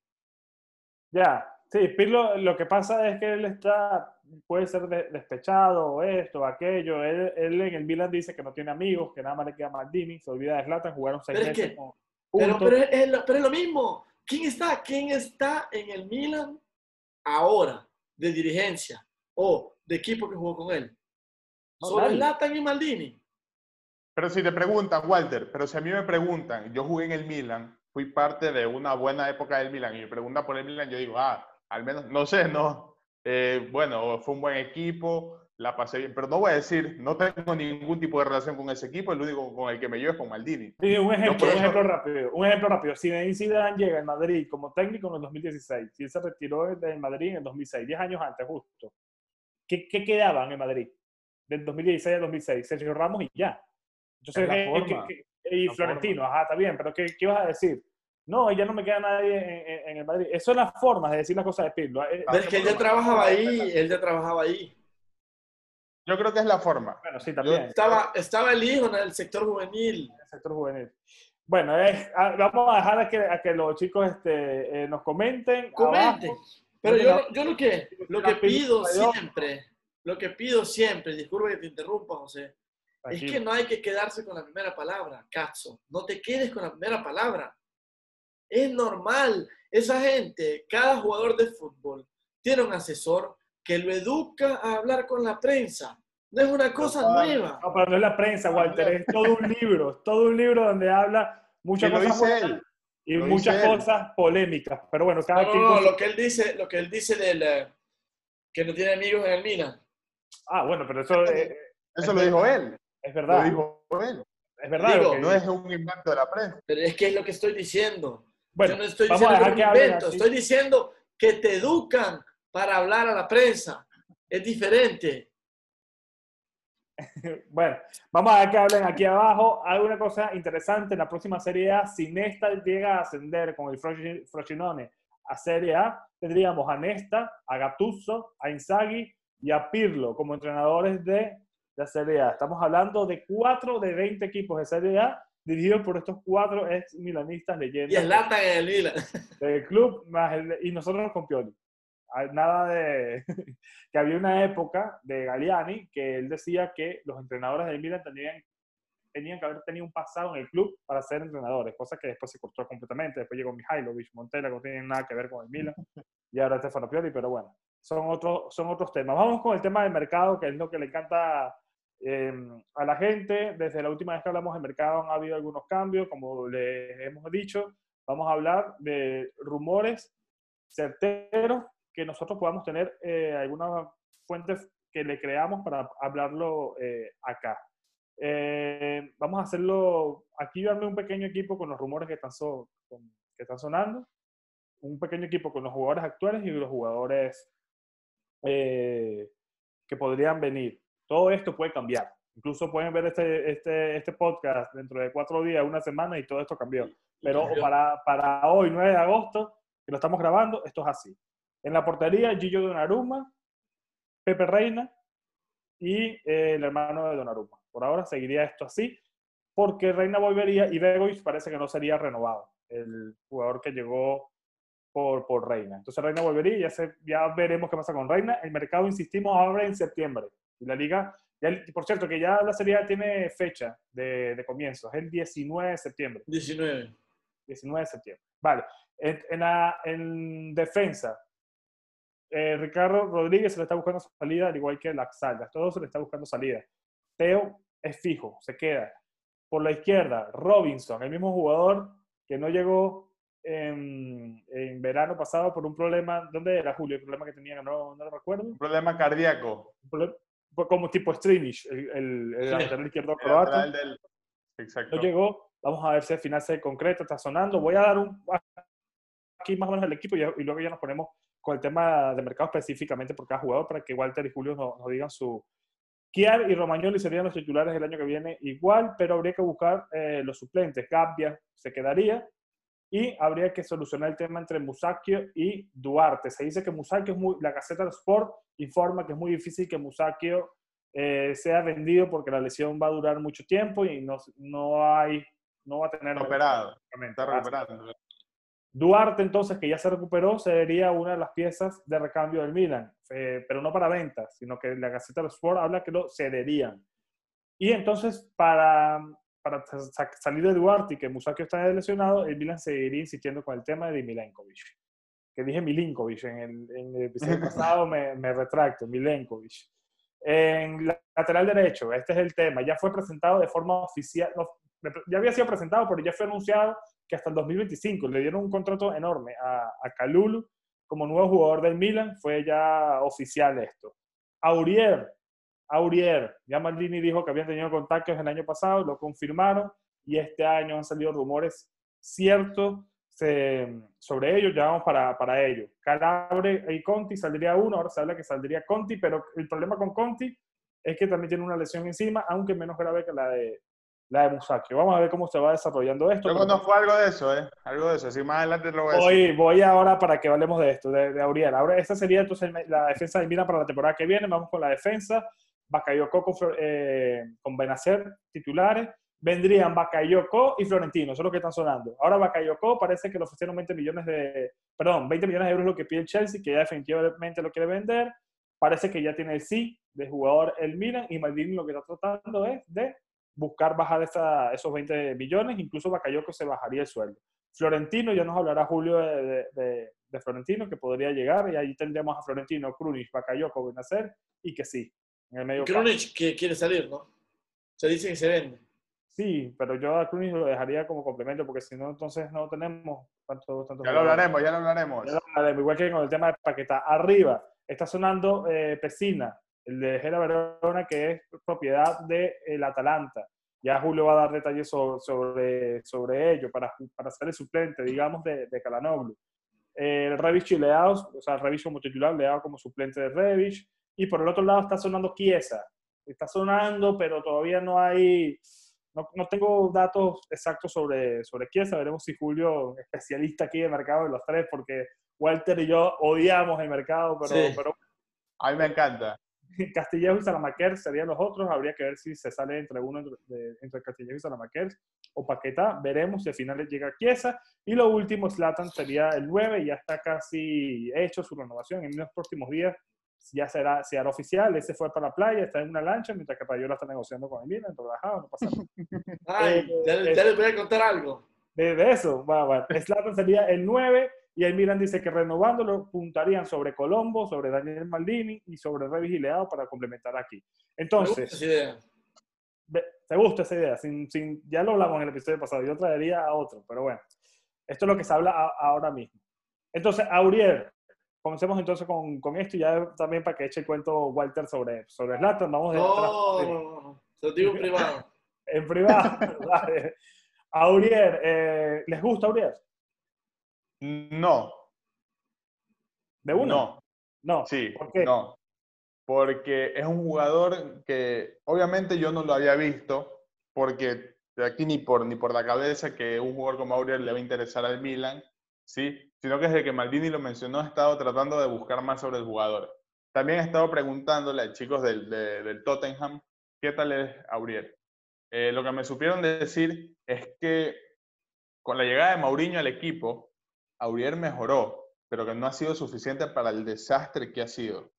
Ya, sí, Pirlo lo que pasa es que él está puede ser de- despechado o esto o aquello. Él, él en el Milan dice que no tiene amigos, que nada más le queda Maldini, se olvida de Zlatan, jugaron seis Pero es meses que- Pero, pero, es lo, pero es lo mismo. ¿Quién está? ¿Quién está en el Milan ahora de dirigencia o de equipo que jugó con él? No, Solo. Zlatan y Maldini. Pero si te preguntan, Walter, pero si a mí me preguntan, yo jugué en el Milan, fui parte de una buena época del Milan y me preguntan por el Milan, yo digo, ah, al menos, no sé, no. Eh, bueno, fue un buen equipo, la pasé bien, pero no voy a decir, no tengo ningún tipo de relación con ese equipo, el único con el que me llevo es con Maldini. Sí, un ejemplo, por un eso- ejemplo rápido. Un ejemplo rápido. Zinedine Zidane llega en Madrid como técnico en el 2016. Y él se retiró de Madrid en el 2006, 10 años antes justo. ¿Qué, qué quedaban en Madrid? Del 2016 al 2006. Sergio Ramos y ya. Entonces, Es la eh, forma. que- que- y La Florentino, ajá, está bien, pero ¿qué, qué ibas a decir? No, ya no me queda nadie en, en- en el Madrid. Eso son las formas de decir las cosas de Pirlo. Eh, Pero es que él ya trabajaba ahí, él ya trabajaba ahí. Yo creo que es la forma. Bueno, sí, también. Estaba, estaba el hijo en el sector juvenil. el sector juvenil. Bueno, es- ah, vamos a dejar a que, a que los chicos este, eh, nos comenten. Comenten. abajo. Pero yo, yo lo que, lo que la pido siempre, lo que pido siempre, disculpa que te interrumpa, José, es Tranquilo. que no hay que quedarse con la primera palabra, Cazzo. No te quedes con la primera palabra. Es normal. Esa gente, cada jugador de fútbol, tiene un asesor que lo educa a hablar con la prensa. No es una cosa nueva. No, pero no es la prensa, Walter, es todo un libro, es todo un libro donde habla muchas Y lo cosas dice buenas él. y lo muchas dice él. cosas polémicas. Pero bueno, cada No, quien no, no, lo que él dice, lo que él dice del que no tiene amigos en el Milan. Ah, bueno, pero eso eh, Eso lo dijo él. es Lo verdad. dijo él. Es verdad. Digo, lo que No dice. es un invento de la prensa. Pero es que es lo que estoy diciendo. Bueno, Yo no estoy vamos a diciendo dejar que invento, estoy diciendo que te educan para hablar a la prensa. Es diferente. Bueno, vamos a ver que hablen aquí abajo. Hay una cosa interesante en la próxima Serie A. Si Nesta llega a ascender con el Frosi- Frosinone a Serie A, tendríamos a Nesta, a Gattuso, a Inzaghi y a Pirlo como entrenadores de la Serie A. Estamos hablando de 4 de 20 equipos de Serie A dirigidos por estos cuatro ex milanistas Y leyendas en el Milan. del club más el- y nosotros con Pioli. Hay Nada de que había una época de Galliani que él decía que los entrenadores del Milan tenían, tenían que haber tenido un pasado en el club para ser entrenadores, cosa que después se cortó completamente. Después llegó Mihailovic, Montella, que no tienen nada que ver con el Milan, y ahora Stefano Pioli, pero bueno, son otros, son otros temas. Vamos con el tema del mercado, que es lo que le encanta eh, a la gente. Desde la última vez que hablamos de mercado han habido algunos cambios, como les hemos dicho. Vamos a hablar de rumores certeros que nosotros podamos tener eh, algunas fuentes que le creamos para hablarlo eh, acá. Eh, vamos a hacerlo, aquí yo un pequeño equipo con los rumores que están, so- con- que están sonando, un pequeño equipo con los jugadores actuales y los jugadores eh, que podrían venir. Todo esto puede cambiar. Incluso pueden ver este, este, este podcast dentro de cuatro días, una semana y todo esto cambió. Pero para, para hoy, 9 de agosto, que lo estamos grabando, esto es así. En la portería, Gillo Donnarumma, Pepe Reina y eh, el hermano de Donnarumma. Por ahora seguiría esto así, porque Reina volvería y Begovic parece que no sería renovado, el jugador que llegó por, por Reina. Entonces Reina volvería y ya, se- ya veremos qué pasa con Reina. El mercado, insistimos, abre en septiembre. Y la liga, el- por cierto, que ya la Serie A tiene fecha de, de comienzo, es el 19 de septiembre. 19. 19 de septiembre. Vale. En, en, la- en defensa, eh, Ricardo Rodríguez se le está buscando salida, al igual que Laxalda. Todos se le está buscando salida. Teo es fijo, se queda. Por la izquierda, Robinson, el mismo jugador que no llegó en, en verano pasado por un problema. ¿Dónde era Julio? El problema que tenía, no, no lo recuerdo. Un problema cardíaco. Un problema- como tipo Strinic, el, el, el Sí. lateral izquierdo croata del- Exacto. no llegó. Vamos a ver si al final se concreta, está sonando. Voy a dar un aquí más o menos el equipo y, y luego ya nos ponemos con el tema de mercado específicamente por cada jugador para que Walter y Julio nos, nos digan su... Kiar y Romagnoli serían los titulares el año que viene igual, pero habría que buscar eh, los suplentes. Gabbia se quedaría y habría que solucionar el tema entre Musacchio y Duarte. Se dice que Musacchio es muy... La Gaceta del Sport informa que es muy difícil que Musacchio eh, sea vendido porque la lesión va a durar mucho tiempo y no, no hay... No va a tener... Exactamente. Está recuperando. Duarte, entonces, que ya se recuperó, sería una de las piezas de recambio del Milan, eh, pero no para venta, sino que la Gaceta de Sport habla que lo cederían. Y entonces, para, para salir de Duarte y que Musacchio está lesionado, el Milan seguiría insistiendo con el tema de Milenkovic. Que dije Milinkovic en el, en el episodio pasado, me, me, retracto, Milenkovic. En lateral derecho, este es el tema, ya fue presentado de forma oficial, ya había sido presentado, pero ya fue anunciado que hasta el 2025 le dieron un contrato enorme a, a Calulu como nuevo jugador del Milan, fue ya oficial esto. Aurier, Aurier, ya Maldini dijo que habían tenido contactos el año pasado, lo confirmaron y este año han salido rumores ciertos sobre ellos, ya vamos para, para ello. Calabre y Conti saldría uno, ahora se habla que saldría Conti, pero el problema con Conti es que también tiene una lesión encima, aunque menos grave que la de, la de Musacchio. Vamos a ver cómo se va desarrollando esto. Yo conozco algo de eso, ¿eh? Algo de eso. Así más adelante lo voy a voy, decir. Voy ahora para que hablemos de esto, de, de Auriel. Ahora, esta sería entonces la defensa de Milan para la temporada que viene. Vamos con la defensa. Bakayoko con, eh, con Benacer titulares. Vendrían Bakayoko y Florentino, eso es lo que están sonando. Ahora Bakayoko parece que le ofrecieron 20 millones de, perdón, 20 millones de euros lo que pide el Chelsea, que ya definitivamente lo quiere vender. Parece que ya tiene el sí de jugador el Milan y Maldini lo que está tratando es de buscar bajar esa, esos 20 millones, incluso Bakayoko se bajaría el sueldo. Florentino, ya nos hablará Julio de, de, Florentino, que podría llegar, y ahí tendríamos a Florentino, Krunic, Bakayoko, Benacer, y que sí, en el medio Krunic que quiere salir, ¿no? Se dice que se vende. Sí, pero yo a Krunic lo dejaría como complemento, porque si no, entonces no tenemos tanto, tanto Ya lo hablaremos, ya lo hablaremos. Ya lo hablaremos, igual que con el tema de Paqueta. Arriba está sonando eh, Pesina, el de Gera Verona, que es propiedad del el Atalanta. Ya Julio va a dar detalles sobre, sobre, sobre ello para, para ser el suplente, digamos, de, de Calanoglu. El Revich y Leados, o sea, Revich como titular, Leao como suplente de Revich. Y por el otro lado está sonando Chiesa. Está sonando, pero todavía no hay, no, no, tengo datos exactos sobre, sobre Chiesa. Veremos si Julio, especialista aquí de mercado de los tres, porque Walter y yo odiamos el mercado, pero... Sí. pero A mí me encanta. Castillejo y Salamaquer serían los otros. Habría que ver si se sale entre uno entre, entre Castillejo y Salamaquer o Paqueta. Veremos si al final llega Chiesa. Y lo último, Slatan sería el 9. Ya está casi hecho su renovación. En los próximos días ya será, se hará oficial. Ese fue para la playa, está en una lancha, mientras que Payola está negociando con el Milan, relajado, no pasa nada. Ay, Eh, ya, ya les voy a contar algo. De, de eso, va, va. Zlatan sería el 9 y el Milan dice que renovándolo puntarían sobre Colombo, sobre Daniel Maldini y sobre Leao para complementar aquí. Gusta Entonces, esa idea. ¿te gusta esa idea? Sin, sin, ya lo hablamos en el episodio pasado, yo traería a otro, pero bueno, esto es lo que se habla a- ahora mismo. Entonces, Aurier, comencemos entonces con, con esto y ya también para que eche el cuento Walter sobre, sobre Zlatan, vamos de No, atrás. no, no, no. Se lo digo en privado. en privado. vale. Aurier, eh, ¿les gusta Aurier? No, ¿De uno? no. No. Sí, ¿Por qué? no. Porque es un jugador que obviamente yo no lo había visto, porque de aquí ni por, ni por la cabeza que un jugador como Aurier le va a interesar al Milan, ¿sí? Sino que desde que Maldini lo mencionó, he estado tratando de buscar más sobre el jugador. También he estado preguntándole a chicos del, de- del Tottenham qué tal es Aurier. Eh, lo que me supieron decir es que con la llegada de Mourinho al equipo, Aurier mejoró, pero que no ha sido suficiente para el desastre que ha sido.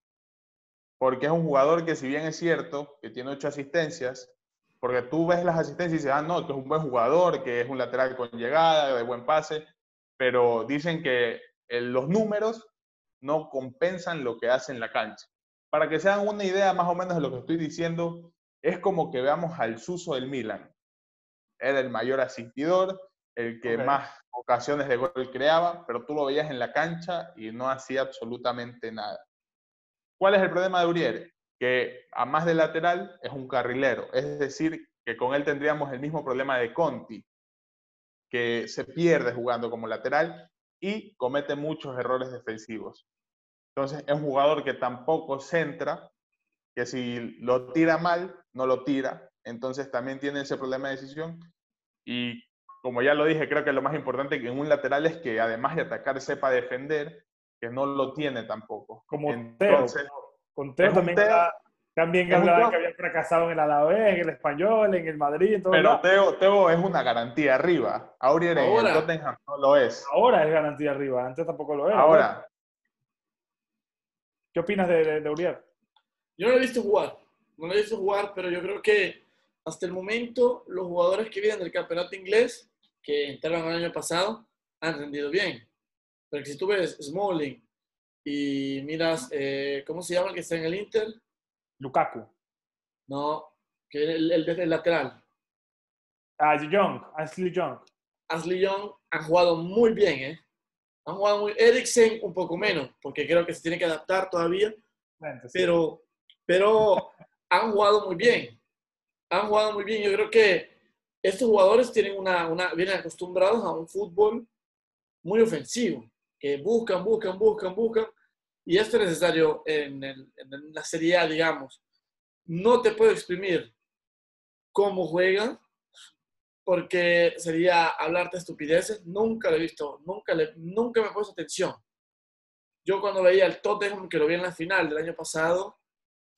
Porque es un jugador que, si bien es cierto que tiene ocho asistencias, porque tú ves las asistencias y dices, ah, no, que es un buen jugador, que es un lateral con llegada, de buen pase, pero dicen que eh, los números no compensan lo que hace en la cancha. Para que se hagan una idea más o menos de lo que estoy diciendo, es como que veamos al Suso del Milan. Era el mayor asistidor, el que más ocasiones de gol creaba, pero tú lo veías en la cancha y no hacía absolutamente nada. ¿Cuál es el problema de Uriel? Que a más de lateral es un carrilero, es decir, que con él tendríamos el mismo problema de Conti, que se pierde jugando como lateral y comete muchos errores defensivos. Entonces es un jugador que tampoco centra, que si lo tira mal, no lo tira, entonces también tiene ese problema de decisión. Y como ya lo dije, creo que lo más importante que en un lateral es que además de atacar sepa defender, que no lo tiene tampoco. Como Entonces, Teo. Con Teo es un también Teo. está, También que hablaban habían fracasado en el Alavés, en el Español, en el Madrid, en todo Pero. Teo, Teo es una garantía arriba. Aurier en el. Tottenham no lo es. Ahora es garantía arriba, antes tampoco lo era. Ahora, ¿Qué opinas de, de, de Uriel? Yo no lo he visto jugar, no lo he visto jugar, pero yo creo que hasta el momento los jugadores que vienen del campeonato inglés, que entraron el año pasado, han rendido bien. Pero si tú ves Smalling y miras, eh, ¿cómo se llama el que está en el Inter? Lukaku. No, que el, el, el lateral. Ah, Young, Ashley Young. Ashley Young han jugado muy bien, ¿eh? Han jugado muy... Eriksen un poco menos, porque creo que se tiene que adaptar todavía, pero, pero han jugado muy bien. Han jugado muy bien. Yo creo que estos jugadores tienen una, una, vienen acostumbrados a un fútbol muy ofensivo, que buscan, buscan, buscan, buscan, y esto es necesario en, el- en la Serie A, digamos. No te puedo exprimir cómo juegan, porque sería hablarte estupideces. Nunca lo he visto, nunca, le, nunca me he puesto atención. Yo cuando veía el Tottenham, que lo vi en la final del año pasado,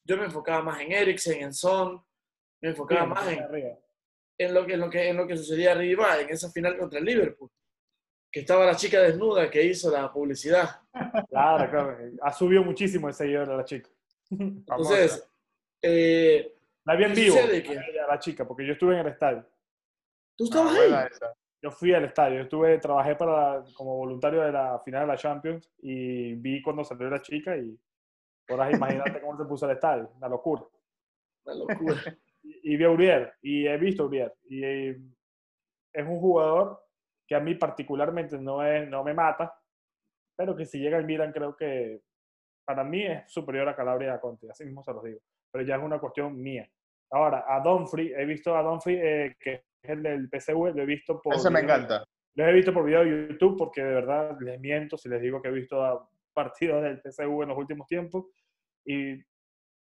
yo me enfocaba más en Eriksen, en Son, me enfocaba más en, en lo que, en, lo que, en lo que sucedía arriba, en esa final contra el Liverpool. Que estaba la chica desnuda que hizo la publicidad. Claro, claro. Ha subido muchísimo el seguidor de la chica. Entonces, eh, La vi en ¿Qué vivo? Que- a la chica, porque yo estuve en el estadio. tú ah, estabas buena ahí. Yo fui al estadio, yo estuve, trabajé para, como voluntario de la final de la Champions y vi cuando salió la chica y ahora imagínate cómo se puso el estadio, una locura. Una locura. Y, y vi a Uriel, y he visto a Uriel, y eh, es un jugador que a mí particularmente no, es, no me mata, pero que si llega al Milan creo que para mí es superior a Calabria y a Conte, así mismo se los digo, pero ya es una cuestión mía. Ahora, a Donfrey, he visto a Donfrey, eh, que es el del PSV, lo he visto por... Ese me video- encanta. Lo he visto por video de YouTube porque de verdad les miento si les digo que he visto a partidos del PSV en los últimos tiempos. Y,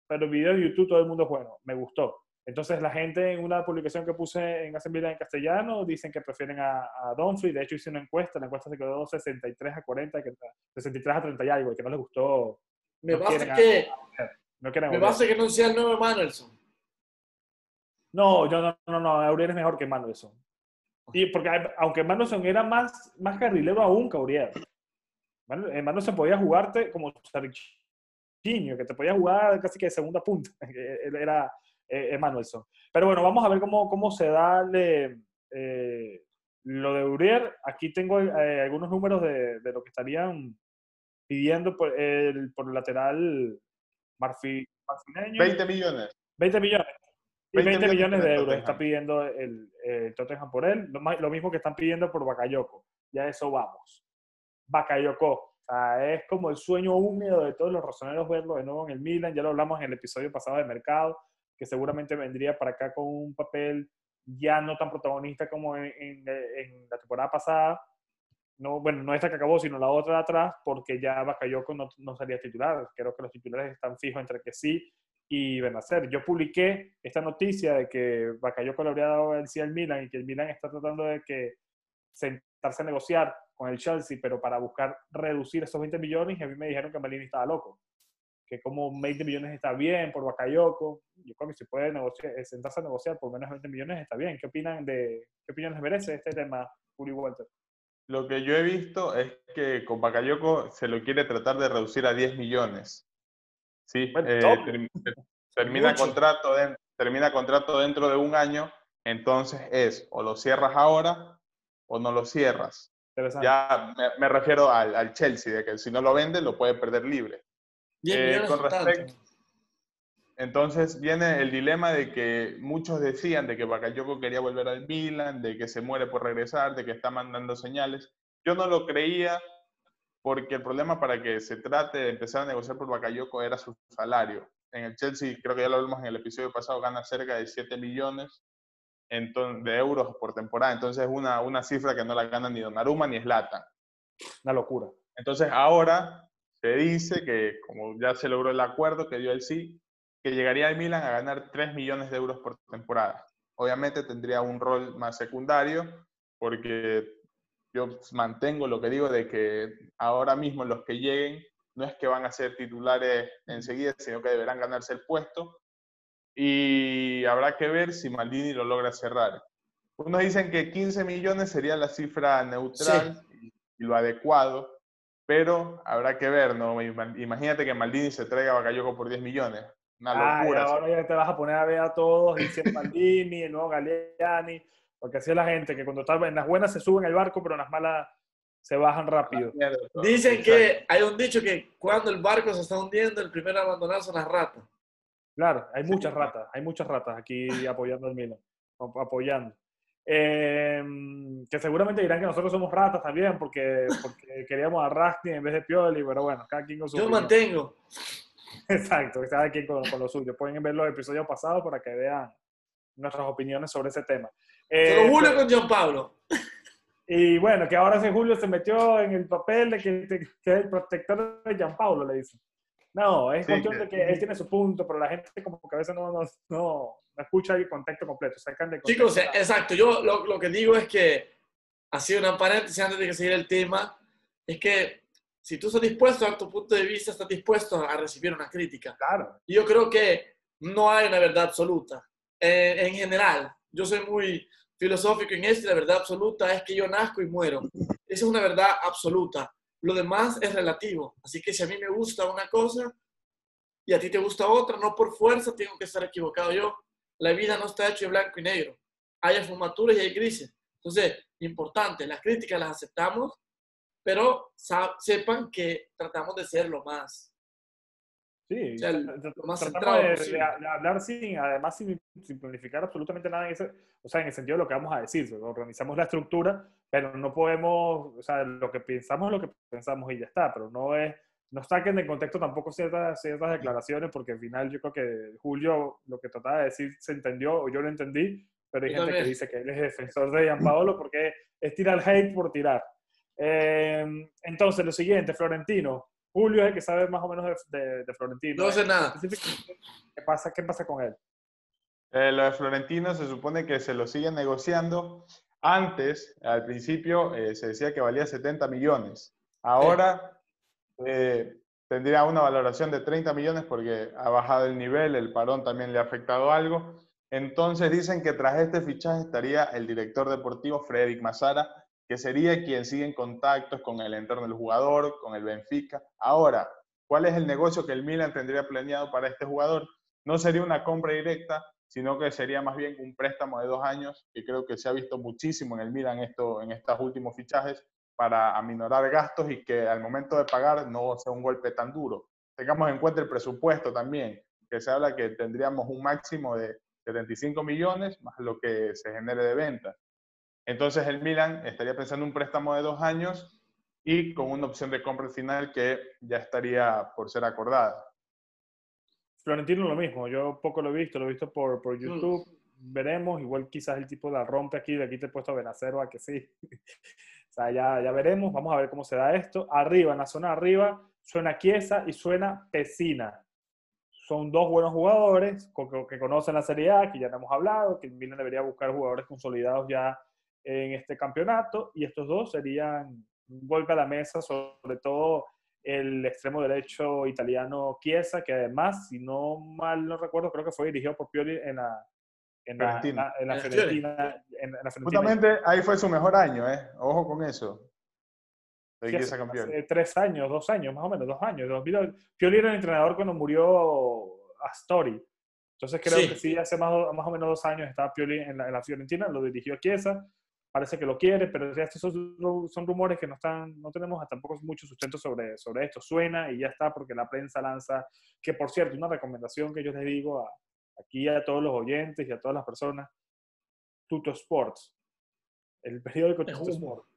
pero video de YouTube todo el mundo es bueno, me gustó. Entonces la gente en una publicación que puse en Asamblea en castellano dicen que prefieren a, a Donfrey. De hecho hice una encuesta, la encuesta se quedó 63 a 40, que, 63 a 30 y algo, y que no les gustó. Me No quieren que, No quieren a me basta que no sea el nuevo Manuelson. No, yo no, no, no, Aurier es mejor que Manuelson. Y porque aunque Manuelson era más, más carrilero aún que Aurier. Eh, Manuelson podía jugarte como Sarichinho, que te podía jugar casi que de segunda punta. Él era eh, eh, Manuelson. Pero bueno, vamos a ver cómo, cómo se da le- eh, lo de Aurier. Aquí tengo eh, algunos números de, de lo que estarían pidiendo por el, por el lateral marfi- marfileño. 20 millones. 20 millones. Y 20 20, millones de euros está pidiendo el, el Tottenham por él. Lo, lo mismo que están pidiendo por Bakayoko. Ya eso vamos. Bakayoko. Sea, es como el sueño húmedo de todos los razoneros verlo de nuevo en el Milan. Ya lo hablamos en el episodio pasado de Mercado, que seguramente vendría para acá con un papel ya no tan protagonista como en, en- en la temporada pasada. No, bueno, no esta que acabó, sino la otra de atrás, porque ya Bakayoko no, no sería titular. Creo que los titulares están fijos entre que sí y Benacer. Yo publiqué esta noticia de que Bakayoko le habría dado el sí al Milan y que el Milan está tratando de que sentarse a negociar con el Chelsea, pero para buscar reducir esos 20 millones y a mí me dijeron que Malini estaba loco. Que como 20 millones está bien por Bakayoko. Yo creo que si puede negociar, eh, sentarse a negociar por menos de 20 millones está bien. ¿Qué opinan de, qué opinión les merece este tema, Uri Walter? Lo que yo he visto es que con Bakayoko se lo quiere tratar de reducir a 10 millones. Sí, Bueno, eh, term- termina, Mucho. contrato den- termina contrato dentro de un año, entonces es o lo cierras ahora o no lo cierras. Ya me, me refiero al, al Chelsea, de que si no lo vende lo puede perder libre. 10 Eh, con respecto- Entonces viene el dilema de que muchos decían de que Bakayoko quería volver al Milan, de que se muere por regresar, de que está mandando señales. Yo no lo creía porque el problema para que se trate de empezar a negociar por Bakayoko era su salario. En el Chelsea, creo que ya lo hablamos en el episodio pasado, gana cerca de 7 millones de euros por temporada. Entonces es una, una cifra que no la gana ni Donnarumma ni Zlatan. Una locura. Entonces ahora se dice que, como ya se logró el acuerdo que dio el sí, que llegaría al Milan a ganar 3 millones de euros por temporada. Obviamente tendría un rol más secundario, porque yo mantengo lo que digo de que ahora mismo los que lleguen no es que van a ser titulares enseguida, sino que deberán ganarse el puesto y habrá que ver si Maldini lo logra cerrar. Unos dicen que 15 millones sería la cifra neutral y, lo adecuado, pero habrá que ver, ¿no? Imagínate que Maldini se traiga a Bakayoko por 10 millones. Una locura. ahora ya te vas a poner a ver a todos, dice Maldini, el nuevo Galeani, porque así es la gente, que cuando están en las buenas se suben al barco, pero en las malas se bajan rápido. Dicen que hay un dicho que cuando el barco se está hundiendo, el primero a abandonar son las ratas. Claro, hay muchas ratas, hay muchas ratas aquí apoyando al Milan, apoyando. Em, que seguramente dirán que nosotros somos ratas también porque, porque queríamos a Rasti en vez de Pioli, pero bueno, cada quien con su. Yo mantengo. Exacto, cada quien con, con, lo suyo. Pueden ver los episodios pasados para que vean nuestras opiniones sobre ese tema. Eh, Julio con John Pablo. Y bueno, que ahora ese Julio se metió en el papel de que, que es el protector de Jean Paulo, le dicen. No, es cuestión de que él tiene su punto, pero la gente como que a veces no, no, no, escucha el contexto completo. Sacan de Chicos, exacto. Yo lo, lo, que digo es que, así una paréntesis antes de que seguir el tema, es que si tú estás dispuesto a dar tu punto de vista, estás dispuesto a recibir una crítica. Claro. Y yo creo que no hay una verdad absoluta. Eh, en general, yo soy muy filosófico en esto la verdad absoluta es que yo nazco y muero. Esa es una verdad absoluta. Lo demás es relativo. Así que si a mí me gusta una cosa y a ti te gusta otra, no por fuerza tengo que estar equivocado yo. La vida no está hecha de blanco y negro. Hay afumaturas y hay grises. Entonces, importante, las críticas las aceptamos, pero sepan que tratamos de ser lo más Sí, o más de, hablar sin, además sin, sin, planificar absolutamente nada en ese, o sea, en el sentido de lo que vamos a decir, organizamos la estructura, pero no podemos, o sea, lo que pensamos es lo que pensamos y ya está, pero no es, no saquen de contexto tampoco ciertas, ciertas declaraciones, porque al final yo creo que Julio lo que trataba de decir se entendió, o yo lo entendí, pero hay gente que dice que él es defensor de Gian Paolo porque es tirar hate por tirar. Eh, entonces, lo siguiente, Florentino, Julio es el que sabe más o menos de, Florentino. No sé nada. ¿Qué pasa, ¿Qué pasa con él? Eh, lo de Florentino se supone que se lo siguen negociando. Antes, al principio, eh, se decía que valía 70 millones. Ahora eh, tendría una valoración de 30 millones porque ha bajado el nivel, el parón también le ha afectado algo. Entonces dicen que tras este fichaje estaría el director deportivo Frederick Mazara, que sería quien sigue en contactos con el entorno del jugador, con el Benfica. Ahora, ¿cuál es el negocio que el Milan tendría planeado para este jugador? No sería una compra directa, sino que sería más bien un préstamo de dos años, que creo que se ha visto muchísimo en el Milan esto, en estos últimos fichajes, para aminorar gastos y que al momento de pagar no sea un golpe tan duro. Tengamos en cuenta el presupuesto también, que se habla que tendríamos un máximo de 75 millones más lo que se genere de venta. Entonces el Milan estaría pensando un préstamo de dos años y con una opción de compra final que ya estaría por ser acordada. Florentino lo mismo, yo poco lo he visto, lo he visto por, por mm. YouTube, veremos, igual quizás el tipo la rompe aquí, de aquí te he puesto a Benacero a que sí. o sea, ya, ya veremos, vamos a ver cómo se da esto. Arriba, en la zona arriba, suena Chiesa y suena Pesina. Son dos buenos jugadores que conocen la Serie A, que ya hemos hablado, que Milan debería buscar jugadores consolidados ya en este campeonato y estos dos serían un golpe a la mesa, sobre todo el extremo derecho italiano Chiesa, que además, si no mal no recuerdo, creo que fue dirigido por Pioli en la, en la, en la, Fiorentina, Justamente ahí fue su mejor año, ¿eh? Ojo con eso. Chiesa campeón. tres años, dos años, más o menos, dos años. Pioli era el entrenador cuando murió Astori. Entonces creo que sí, hace más, más, o menos dos años estaba Pioli en la, en la Fiorentina, lo dirigió Chiesa parece que lo quiere, pero estos son, son, rumores que no, están, no tenemos tampoco mucho sustento sobre, sobre esto. Suena y ya está porque la prensa lanza, que por cierto, una recomendación que yo les digo a, aquí a todos los oyentes y a todas las personas, Tuto Sports, el periódico Tuto Sports,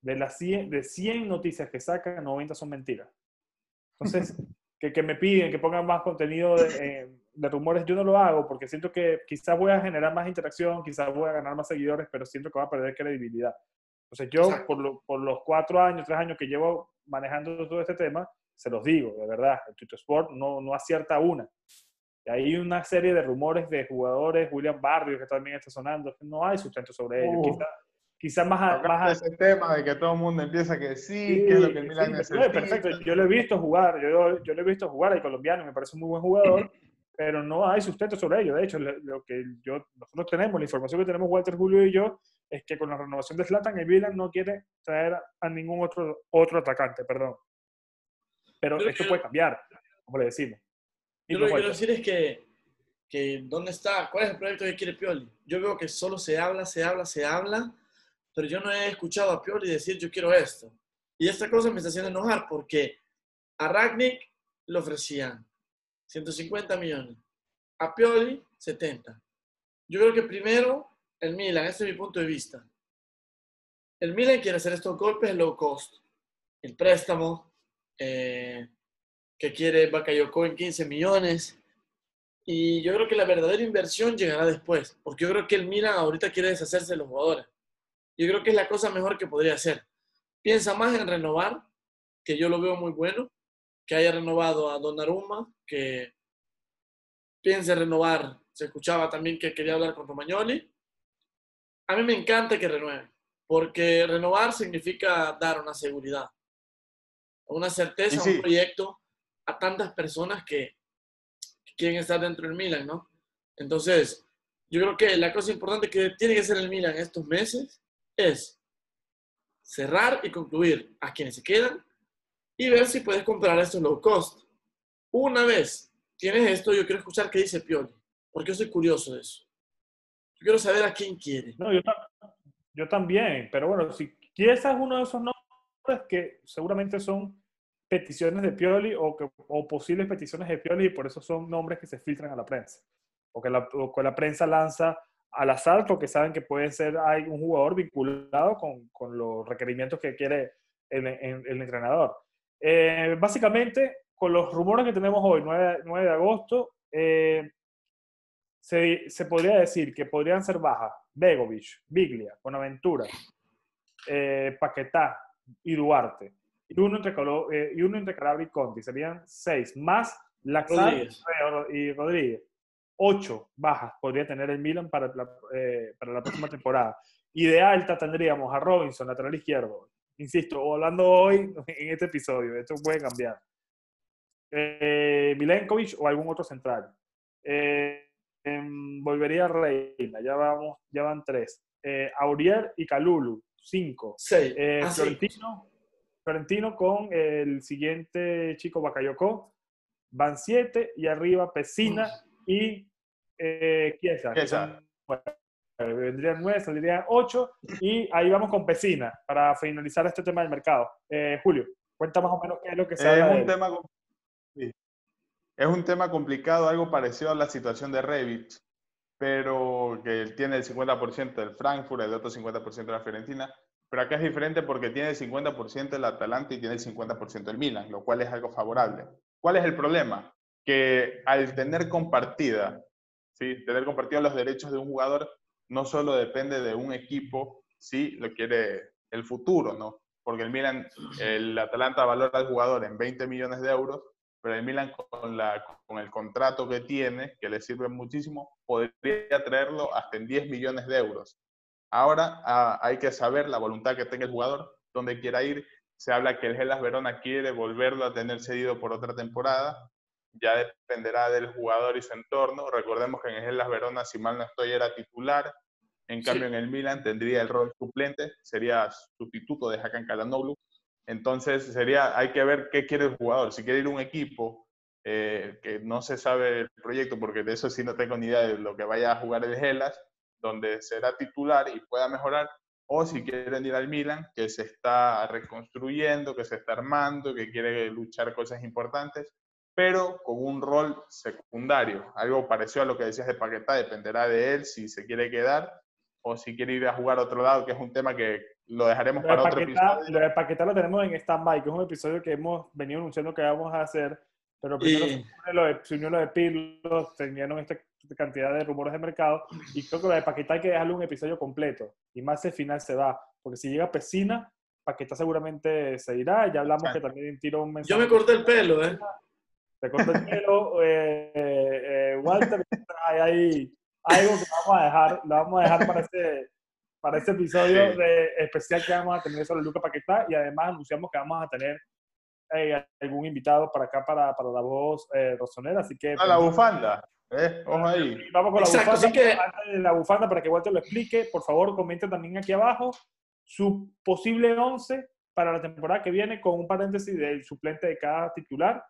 de, las 100, de 100 noticias que sacan, 90 son mentiras. Entonces, que, que, me piden que pongan más contenido de, de, rumores, yo no lo hago porque siento que quizás voy a generar más interacción, quizás voy a ganar más seguidores, pero siento que voy a perder credibilidad. Entonces yo, por, por, los cuatro años, tres años que llevo manejando todo este tema, se los digo, de verdad, el Twitter Sport no, no acierta una. Y hay una serie de rumores de jugadores, William Barrios, que también está sonando, no hay sustento sobre ellos. Uh quizás más, más ese tema de que todo el mundo empieza que sí, que es lo que el Milan sí, Perfecto, yo lo he visto jugar, yo, yo lo he visto jugar al colombiano, me parece un muy buen jugador, pero no hay sustento sobre ello. De hecho, lo que yo, nosotros tenemos, la información que tenemos Walter, Julio y yo, es que con la renovación de Zlatan, el Milan no quiere traer a ningún otro, otro atacante, perdón. Pero esto puede cambiar, como le decimos. yo lo que quiero decir es que, que, ¿dónde está? ¿Cuál es el proyecto que quiere Pioli? Yo veo que solo se habla, se habla, se habla, pero yo no he escuchado a Pioli decir yo quiero esto. Y esta cosa me está haciendo enojar porque a Ragnick le ofrecían 150 millones, a Pioli 70. Yo creo que primero el Milan, este es mi punto de vista. El Milan quiere hacer estos golpes low cost. El préstamo, eh, que quiere Bakayoko en 15 millones. Y yo creo que la verdadera inversión llegará después, porque yo creo que el Milan ahorita quiere deshacerse de los jugadores. Yo creo que es la cosa mejor que podría hacer. Piensa más en renovar, que yo lo veo muy bueno, que haya renovado a Donnarumma, que piense renovar. Se escuchaba también que quería hablar con Romagnoli a mí me encanta que renueve, porque renovar significa dar una seguridad, una certeza, un proyecto a tantas personas que, quieren estar dentro del Milan, ¿no? Entonces, yo creo que la cosa importante que tiene que hacer el Milan estos meses es cerrar y concluir a quienes se quedan y ver si puedes comprar estos low cost. Una vez tienes esto, yo quiero escuchar qué dice Pioli, porque yo soy curioso de eso. Yo quiero saber a quién quiere. No, yo, también, pero bueno, si es uno de esos nombres que seguramente son peticiones de Pioli o, que, o posibles peticiones de Pioli y por eso son nombres que se filtran a la prensa. O que la, la prensa lanza al azar porque saben que puede ser hay un jugador vinculado con, con los requerimientos que quiere el, el, entrenador. Eh, básicamente, con los rumores que tenemos hoy, 9, 9 de agosto, eh, se, se, podría decir que podrían ser bajas Begovic, Biglia, Bonaventura, eh, Paquetá y Duarte. Y uno entre, eh, y uno entre Calabria y Conti. Serían seis, más Laxar y Rodríguez. Ocho bajas podría tener el Milan para la, eh, para la próxima temporada. Y de alta tendríamos a Robinson, lateral izquierdo. Insisto, hablando hoy en este episodio, esto puede cambiar. Eh, Milenkovic o algún otro central. Eh, volvería Reina, ya, vamos, ya van tres. Eh, Aurier y Calulu, cinco. Seis. Eh, ah, Florentino, con el siguiente chico Bakayoko, van siete. Y arriba Pesina y Chiesa. Vendrían nueve, saldrían ocho. Y ahí vamos con Pesina para finalizar este tema del mercado. Eh, Julio, cuenta más o menos qué es lo que se Es un tema es un tema complicado, algo parecido a la situación de Revit, pero que tiene el 50% del Frankfurt, el otro 50% de la Fiorentina. Pero acá es diferente porque tiene el 50% del Atalanta y tiene el 50% del Milan, lo cual es algo favorable. ¿Cuál es el problema? Que al tener compartida, ¿sí? tener compartidos los derechos de un jugador, no solo depende de un equipo, si lo quiere el futuro, ¿no? Porque el Milan, el Atalanta valora al jugador en 20 millones de euros, pero el Milan con, la, con el contrato que tiene, que le sirve muchísimo, podría traerlo hasta en 10 millones de euros. Ahora ah, hay que saber la voluntad que tenga el jugador, dónde quiera ir. Se habla que el Gelas Verona quiere volverlo a tener cedido por otra temporada. Ya dependerá del jugador y su entorno. Recordemos que en el Gelas Verona, si mal no estoy, era titular. En cambio, en el Milan tendría el rol suplente, sería sustituto de Hakan Kalanoglu. Entonces, sería, hay que ver qué quiere el jugador. Si quiere ir a un equipo eh, que no se sabe el proyecto, porque de eso sí no tengo ni idea de lo que vaya a jugar el Gelas, donde será titular y pueda mejorar, o si quieren ir al Milan, que se está reconstruyendo, que se está armando, que quiere luchar cosas importantes, pero con un rol secundario. Algo parecido a lo que decías de Paquetá, dependerá de él si se quiere quedar o si quiere ir a jugar a otro lado, que es un tema que lo dejaremos para otro episodio. Lo de Paquetá lo tenemos en stand-by, que es un episodio que hemos venido anunciando que vamos a hacer, pero primero lo de, se unió lo de Pirlo, tenían esta cantidad de rumores de mercado, y creo que lo de Paquetá hay que dejarle un episodio completo, y más el final se va, porque si llega Pesina, Paquetá seguramente se irá, ya hablamos que también tiró un mensaje. Yo me corté el pelo, ¿eh? Te corté el pelo, eh, eh, Walter, hay ahí algo que vamos a dejar, lo vamos a dejar para este, para este episodio de, especial que vamos a tener sobre Luca Paquetá y además anunciamos que vamos a tener eh, algún invitado para acá, para, para la voz eh, rosonera, así que... A la bufanda. ¿eh? Ojo ahí. Vamos con la Exacto, bufanda. así que- Antes la bufanda, para que Walter lo explique, por favor, comenten también aquí abajo su posible 11 para la temporada que viene, con un paréntesis del suplente de cada titular,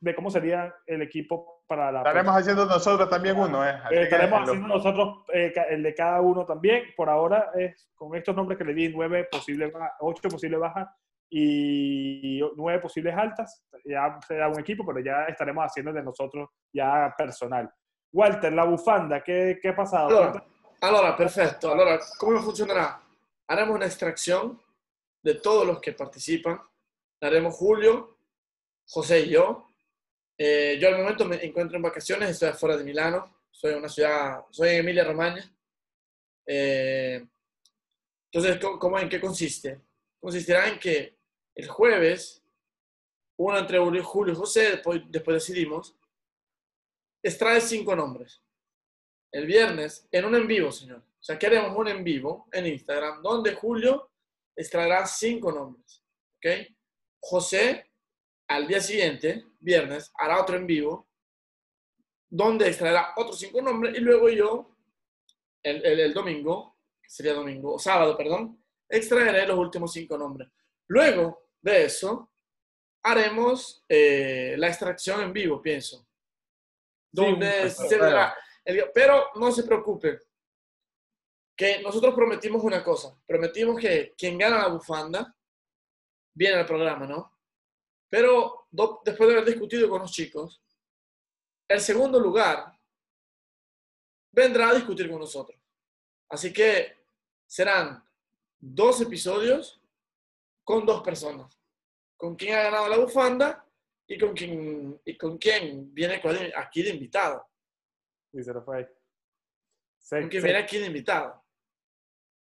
de cómo sería el equipo para la Estaremos haciendo nosotros también uno, ¿eh? Así Eh, que estaremos lo- haciendo nosotros eh, el de cada uno también. Por ahora es con estos nombres que le di, nueve posibles, ocho posibles bajas y nueve posibles altas. Ya será un equipo, pero ya estaremos haciendo el de nosotros ya personal. Walter, la bufanda, ¿qué, qué ha pasado? Allora, allora, perfetto. Allora, come funzionerà? Haremos una extracción de todos los que participan. La haremos Julio, José y yo. Eh, yo al momento me encuentro en vacaciones, estoy afuera de Milano. Soy una ciudad, soy en Emilia Romagna. Eh, entonces, ¿cómo, en qué consiste? Consistirá en que el jueves, uno entre Julio y José, después, después decidimos, extrae cinco nombres el viernes en un en vivo, señor. O sea, que haremos un en vivo en Instagram donde Julio extraerá cinco nombres. ¿Ok? José, al día siguiente, viernes, hará otro en vivo donde extraerá otros cinco nombres y luego yo, el, el- el domingo, sería domingo, o sábado, perdón, extraeré los últimos cinco nombres. Luego de eso, haremos eh, la extracción en vivo, pienso. Donde se verá el- pero no se preocupen, que nosotros prometimos una cosa, prometimos que quien gana la bufanda viene al programa, ¿no? Pero do- después de haber discutido con los chicos, el segundo lugar vendrá a discutir con nosotros. Así que serán dos episodios con dos personas, con quien ha ganado la bufanda y con quien, y con quien viene aquí de invitado. Sí, se lo fue. Se- Con quien se- viene aquí de invitado.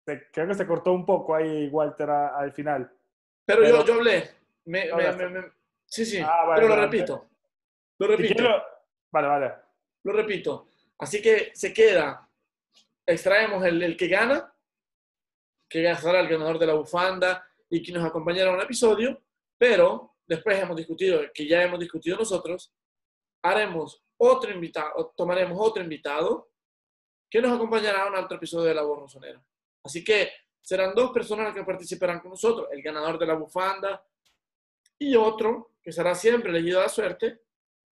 se- creo que se cortó un poco ahí, Walter, a- al final. Pero, Pero- yo, yo hablé. Me, Hablaste. me- me- sí, sí. Ah, vale, pero lo vale. repito. Lo Si repito. quiero- Vale, vale. Lo repito. Así que se queda. Extraemos el, el que gana, que será el ganador de la bufanda y que nos acompañará en un episodio. Pero después hemos discutido, que ya hemos discutido nosotros, haremos otro invitado, tomaremos otro invitado que nos acompañará en otro episodio de La Voz Rosonera. Así que serán dos personas las que participarán con nosotros, el ganador de la bufanda y otro que será siempre elegido a la suerte,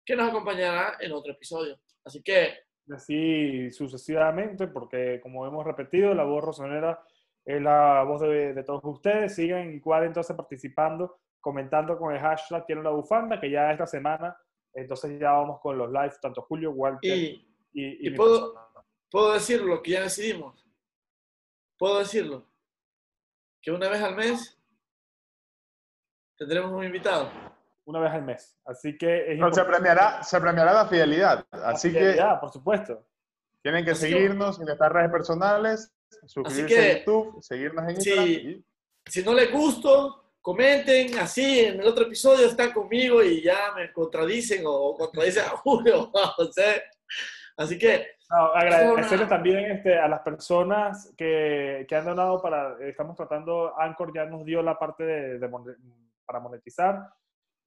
que nos acompañará en otro episodio. Así que, así sucesivamente, porque como hemos repetido, la voz rosonera es la voz de, de todos ustedes. Sigan igual entonces participando, comentando con el hashtag Quiero la bufanda, que ya esta semana, entonces ya vamos con los live, tanto Julio, Walter y, y, y mi puedo, persona. puedo decirlo, lo que ya decidimos. Puedo decirlo, que una vez al mes tendremos un invitado. una vez al mes. Así que es No, se premiará, se premiará la fidelidad. la Así que fidelidad, por supuesto. tienen que Así que- seguirnos en nuestras redes personales, suscribirse que- a YouTube, seguirnos en Sí. Instagram. y- Si no les gustó, comenten así en el otro episodio, están conmigo y ya me contradicen o contradicen a Julio, o sea, Así que No, agradecerle una- también este, a las personas que, que han donado para, estamos tratando, Anchor ya nos dio la parte de, de para monetizar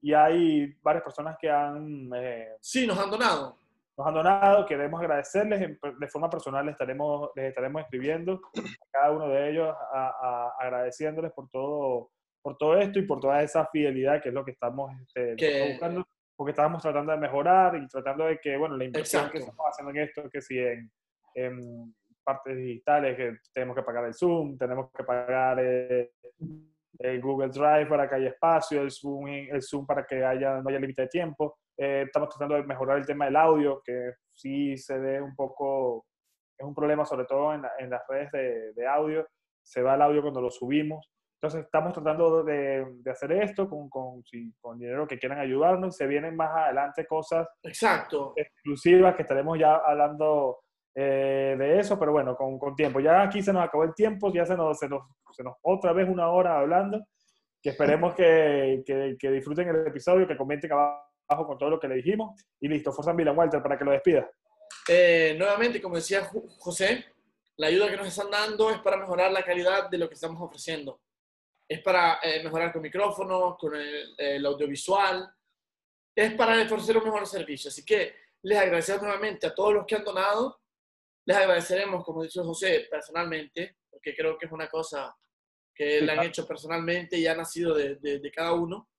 y hay varias personas que han, eh, sí, nos han donado. nos han donado, queremos agradecerles, de forma personal les estaremos, les estaremos escribiendo a cada uno de ellos, a- a- agradeciéndoles por todo, por todo esto y por toda esa fidelidad que es lo que estamos este, Que- buscando, porque estábamos tratando de mejorar y tratando de que, bueno, la inversión que Exacto. estamos haciendo en esto, que si en, en partes digitales, que tenemos que pagar el Zoom, tenemos que pagar eh, el Google Drive para que haya espacio, el Zoom, el Zoom para que haya, no haya límite de tiempo. Eh, estamos tratando de mejorar el tema del audio, que sí se ve un poco, es un problema sobre todo en, la- en las redes de, de audio, se va el audio cuando lo subimos. Entonces estamos tratando de, de hacer esto con, con, con dinero que quieran ayudarnos. Se vienen más adelante cosas Exacto. exclusivas que estaremos ya hablando eh, de eso, pero bueno, con, con tiempo. Ya aquí se nos acabó el tiempo, ya se nos, se nos, se nos otra vez una hora hablando, que esperemos que, que, que disfruten el episodio, que comenten abajo con todo lo que le dijimos. Y listo, Forza Milan Walter para que lo despida. Eh, nuevamente, como decía José, la ayuda que nos están dando es para mejorar la calidad de lo que estamos ofreciendo. es para eh, mejorar con micrófonos, con el, el audiovisual, es para ofrecer un mejor servicio. Así que les agradecemos nuevamente a todos los que han donado. Les agradeceremos, como dicho José, personalmente, porque creo que es una cosa que le han hecho personalmente y ha nacido de, de, de cada uno.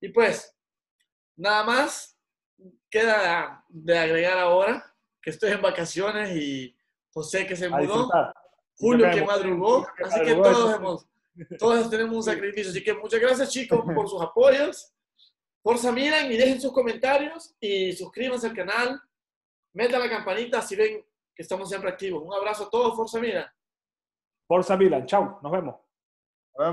Y pues, nada más queda de agregar ahora que estoy en vacaciones y José que se mudó. Julio que madrugó, así que todos, hemos, todos tenemos un sacrificio. Así que muchas gracias chicos por sus apoyos. Forza Milan y dejen sus comentarios y suscríbanse al canal. Metan la campanita si ven que estamos siempre activos. Un abrazo a todos, Forza Milan. Forza Milan, chao, nos vemos. Nos vemos.